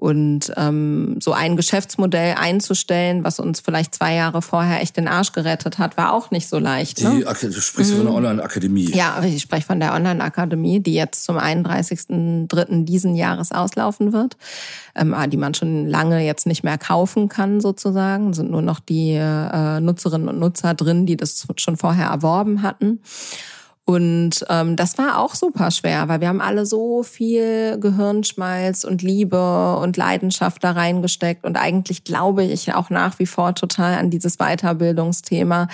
Und ähm, so ein Geschäftsmodell einzustellen, was uns vielleicht zwei Jahre vorher echt den Arsch gerettet hat, war auch nicht so leicht. Ne? Die, du sprichst mhm. von der Online-Akademie. Ja, ich spreche von der Online-Akademie, die jetzt zum 31.03. diesen Jahres auslaufen wird, ähm, die man schon lange jetzt nicht mehr kaufen kann sozusagen. Es sind nur noch die äh, Nutzerinnen und Nutzer drin, die das schon vorher erworben hatten. Und ähm, das war auch super schwer, weil wir haben alle so viel Gehirnschmalz und Liebe und Leidenschaft da reingesteckt. Und eigentlich glaube ich auch nach wie vor total an dieses Weiterbildungsthema.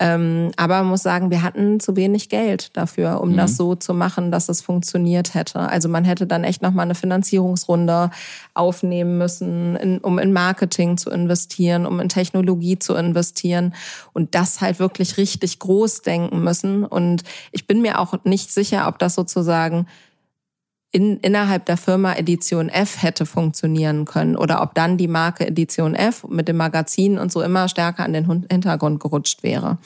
Ähm, aber man muss sagen, wir hatten zu wenig Geld dafür, um mhm. das so zu machen, dass es funktioniert hätte. Also man hätte dann echt nochmal eine Finanzierungsrunde aufnehmen müssen, in, um in Marketing zu investieren, um in Technologie zu investieren und das halt wirklich richtig groß denken müssen. Und ich bin mir auch nicht sicher, ob das sozusagen in, innerhalb der Firma Edition F hätte funktionieren können oder ob dann die Marke Edition F mit dem Magazin und so immer stärker an den Hintergrund gerutscht wäre.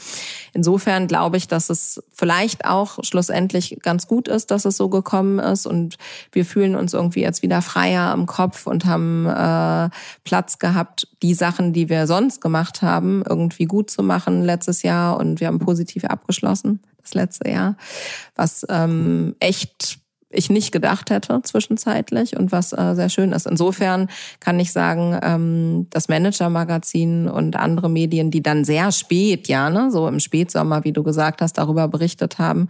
Insofern glaube ich, dass es vielleicht auch schlussendlich ganz gut ist, dass es so gekommen ist und wir fühlen uns irgendwie jetzt wieder freier im Kopf und haben äh, Platz gehabt, die Sachen, die wir sonst gemacht haben, irgendwie gut zu machen letztes Jahr und wir haben positiv abgeschlossen das letzte Jahr, was ähm, echt ich nicht gedacht hätte zwischenzeitlich und was äh, sehr schön ist. Insofern kann ich sagen, ähm, das Manager-Magazin und andere Medien, die dann sehr spät, ja, ne, so im Spätsommer, wie du gesagt hast, darüber berichtet haben,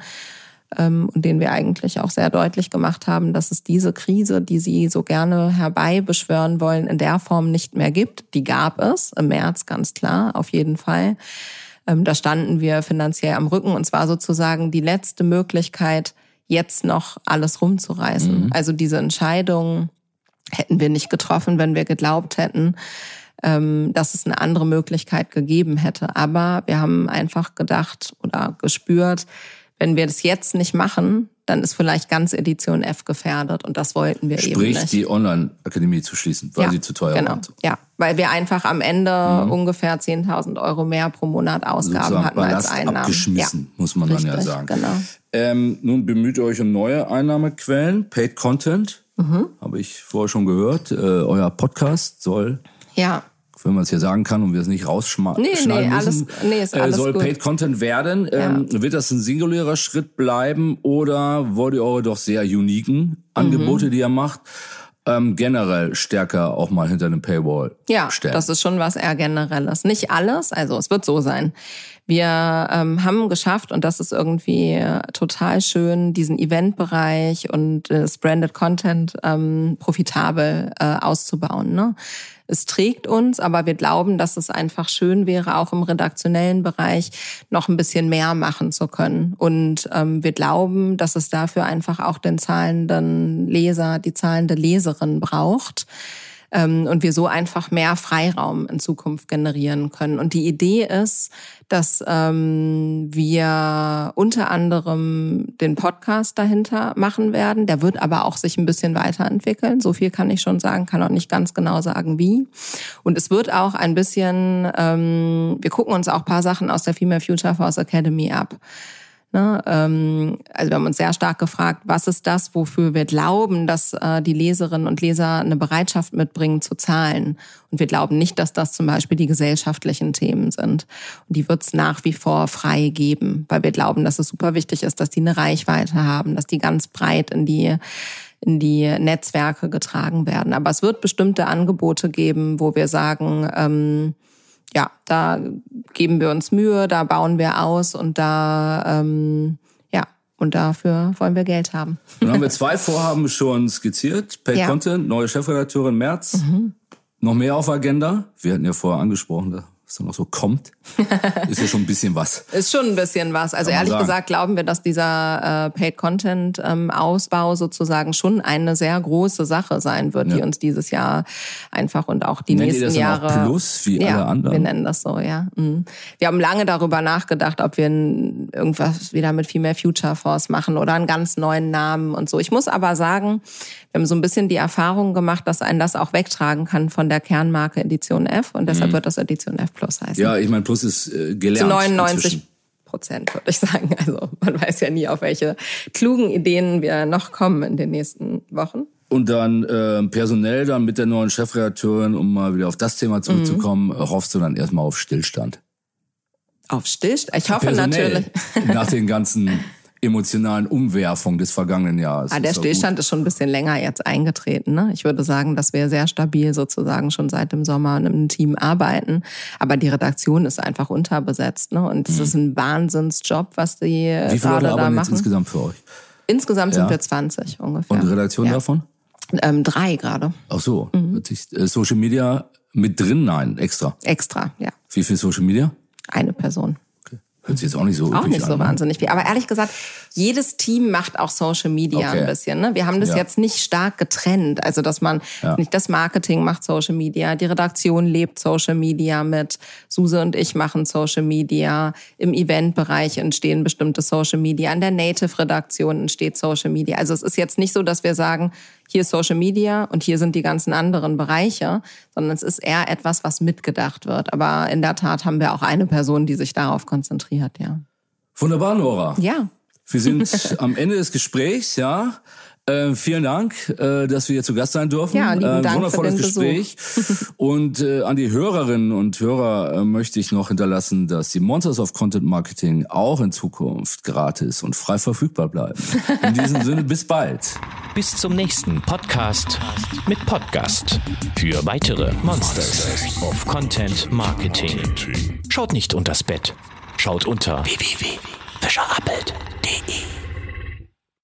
ähm, und denen wir eigentlich auch sehr deutlich gemacht haben, dass es diese Krise, die sie so gerne herbeibeschwören wollen, in der Form nicht mehr gibt. Die gab es im März ganz klar, auf jeden Fall. Ähm, da standen wir finanziell am Rücken und zwar sozusagen die letzte Möglichkeit, jetzt noch alles rumzureißen. Mhm. Also diese Entscheidung hätten wir nicht getroffen, wenn wir geglaubt hätten, ähm, dass es eine andere Möglichkeit gegeben hätte. Aber wir haben einfach gedacht oder gespürt, wenn wir das jetzt nicht machen, dann ist vielleicht ganz Edition F gefährdet und das wollten wir Sprich, eben nicht. Sprich, die Online-Akademie zu schließen, weil ja, sie zu teuer genau. waren. Ja, weil wir einfach am Ende mhm. ungefähr 10.000 Euro mehr pro Monat Ausgaben Sozusagen hatten Ballast als Einnahmen. abgeschmissen, ja. muss man Richtig, dann ja sagen. Genau. Ähm, nun bemüht ihr euch um neue Einnahmequellen, Paid Content, mhm. habe ich vorher schon gehört. Äh, euer Podcast soll ja wenn man es hier sagen kann und wir es nicht rausschneiden nee, nee, müssen, nee, ist alles äh, soll gut. Paid Content werden. Ähm, Wird das ein singulärer Schritt bleiben oder wollt ihr eure doch sehr uniken Angebote, mhm. die ihr macht, ähm, generell stärker auch mal hinter einem Paywall Ja, stellen. das ist schon was eher generelles. Nicht alles, also es wird so sein. Wir ähm, haben geschafft, und das ist irgendwie total schön, diesen Eventbereich und das Branded Content ähm, profitabel äh, auszubauen. Ne? Es trägt uns, aber wir glauben, dass es einfach schön wäre, auch im redaktionellen Bereich noch ein bisschen mehr machen zu können. Und ähm, wir glauben, dass es dafür einfach auch den zahlenden Leser, die zahlende Leserin braucht und wir so einfach mehr Freiraum in Zukunft generieren können. Und die Idee ist, dass ähm, wir unter anderem den Podcast dahinter machen werden. Der wird aber auch sich ein bisschen weiterentwickeln. So viel kann ich schon sagen, kann auch nicht ganz genau sagen, wie. Und es wird auch ein bisschen, ähm, wir gucken uns auch paar Sachen aus der Female Future Force Academy ab. Ne? Ähm, also wir haben uns sehr stark gefragt, was ist das, wofür wir glauben, dass äh, die Leserinnen und Leser eine Bereitschaft mitbringen zu zahlen. Und wir glauben nicht, dass das zum Beispiel die gesellschaftlichen Themen sind. Und die wird es nach wie vor frei geben, weil wir glauben, dass es super wichtig ist, dass die eine Reichweite haben, dass die ganz breit in die in die Netzwerke getragen werden. Aber es wird bestimmte Angebote geben, wo wir sagen, ähm, ja, da geben wir uns Mühe, da bauen wir aus und da, ähm, ja, und dafür wollen wir Geld haben. Dann haben wir zwei Vorhaben schon skizziert. Pay Ja. Content, neue Chefredakteurin März. Noch mehr auf Agenda. Wir hatten ja vorher angesprochen, da noch so kommt. Ist ja schon ein bisschen was. Ist schon ein bisschen was. Also Kann ehrlich sagen. gesagt glauben wir, dass dieser äh, Paid Content ähm, sozusagen schon eine sehr große Sache sein wird, die Ja. uns dieses Jahr einfach und auch die Nennt ihr nächsten das dann auch Jahre Plus wie ja, alle anderen? Wir nennen das so, ja. Mhm. Wir haben lange darüber nachgedacht, ob wir irgendwas wieder mit Female Future Force machen oder einen ganz neuen Namen und so. Ich muss aber sagen, wir haben so ein bisschen die Erfahrung gemacht, dass einen das auch wegtragen kann von der Kernmarke Edition F und deshalb wird das Edition F Plus heißen. Mhm. Ja, ich meine, Plus ist äh, gelernt. Zu 99 inzwischen. Prozent, würde ich sagen. Also man weiß ja nie, auf welche klugen Ideen wir noch kommen in den nächsten Wochen. Und dann äh, personell dann mit der neuen Chefredakteurin, um mal wieder auf das Thema zurückzukommen, Mhm. hoffst du dann erstmal auf Stillstand. Auf Stillstand. Ich hoffe Personell. natürlich. Nach den ganzen emotionalen Umwerfungen des vergangenen Jahres. Ah, der Ist Stillstand ist schon ein bisschen länger jetzt eingetreten. Ne? Ich würde sagen, dass wir sehr stabil sozusagen schon seit dem Sommer in einem Team arbeiten. Aber die Redaktion ist einfach unterbesetzt. Ne? Und es ist ein Wahnsinnsjob, was die. Mhm. Wie viele gerade Leute da arbeiten jetzt machen. insgesamt für euch? Insgesamt Ja. sind wir 20 ungefähr. Und die Redaktion ja. davon? Ähm, drei gerade. Ach so. Mhm. äh, Social Media mit drin? Nein, extra. Extra, ja. Wie viel Social Media? Eine Person. Hört sich jetzt auch nicht so Auch nicht so an, ne? wahnsinnig viel. Aber ehrlich gesagt, jedes Team macht auch Social Media Okay. ein bisschen. Ne? Wir haben das Ja. jetzt nicht stark getrennt. Also, dass man Ja. nicht das Marketing macht Social Media, die Redaktion lebt Social Media mit. Suse und ich machen Social Media. Im Eventbereich entstehen bestimmte Social Media. An der Native-Redaktion entsteht Social Media. Also, es ist jetzt nicht so, dass wir sagen, hier ist Social Media und hier sind die ganzen anderen Bereiche, sondern es ist eher etwas, was mitgedacht wird. Aber in der Tat haben wir auch eine Person, die sich darauf konzentriert, ja. Wunderbar, Nora. Ja. Wir sind am Ende des Gesprächs, ja. Äh, vielen Dank, äh, dass wir hier zu Gast sein dürfen. Ja, lieben äh, Dank für wundervolles den Gespräch. und äh, an die Hörerinnen und Hörer äh, möchte ich noch hinterlassen, dass die Monsters of Content Marketing auch in Zukunft gratis und frei verfügbar bleiben. In diesem Sinne, bis bald. Bis zum nächsten Podcast mit Podcast. Für weitere Monsters of Content Marketing. Schaut nicht unters Bett. Schaut unter www.fischerappelt.de.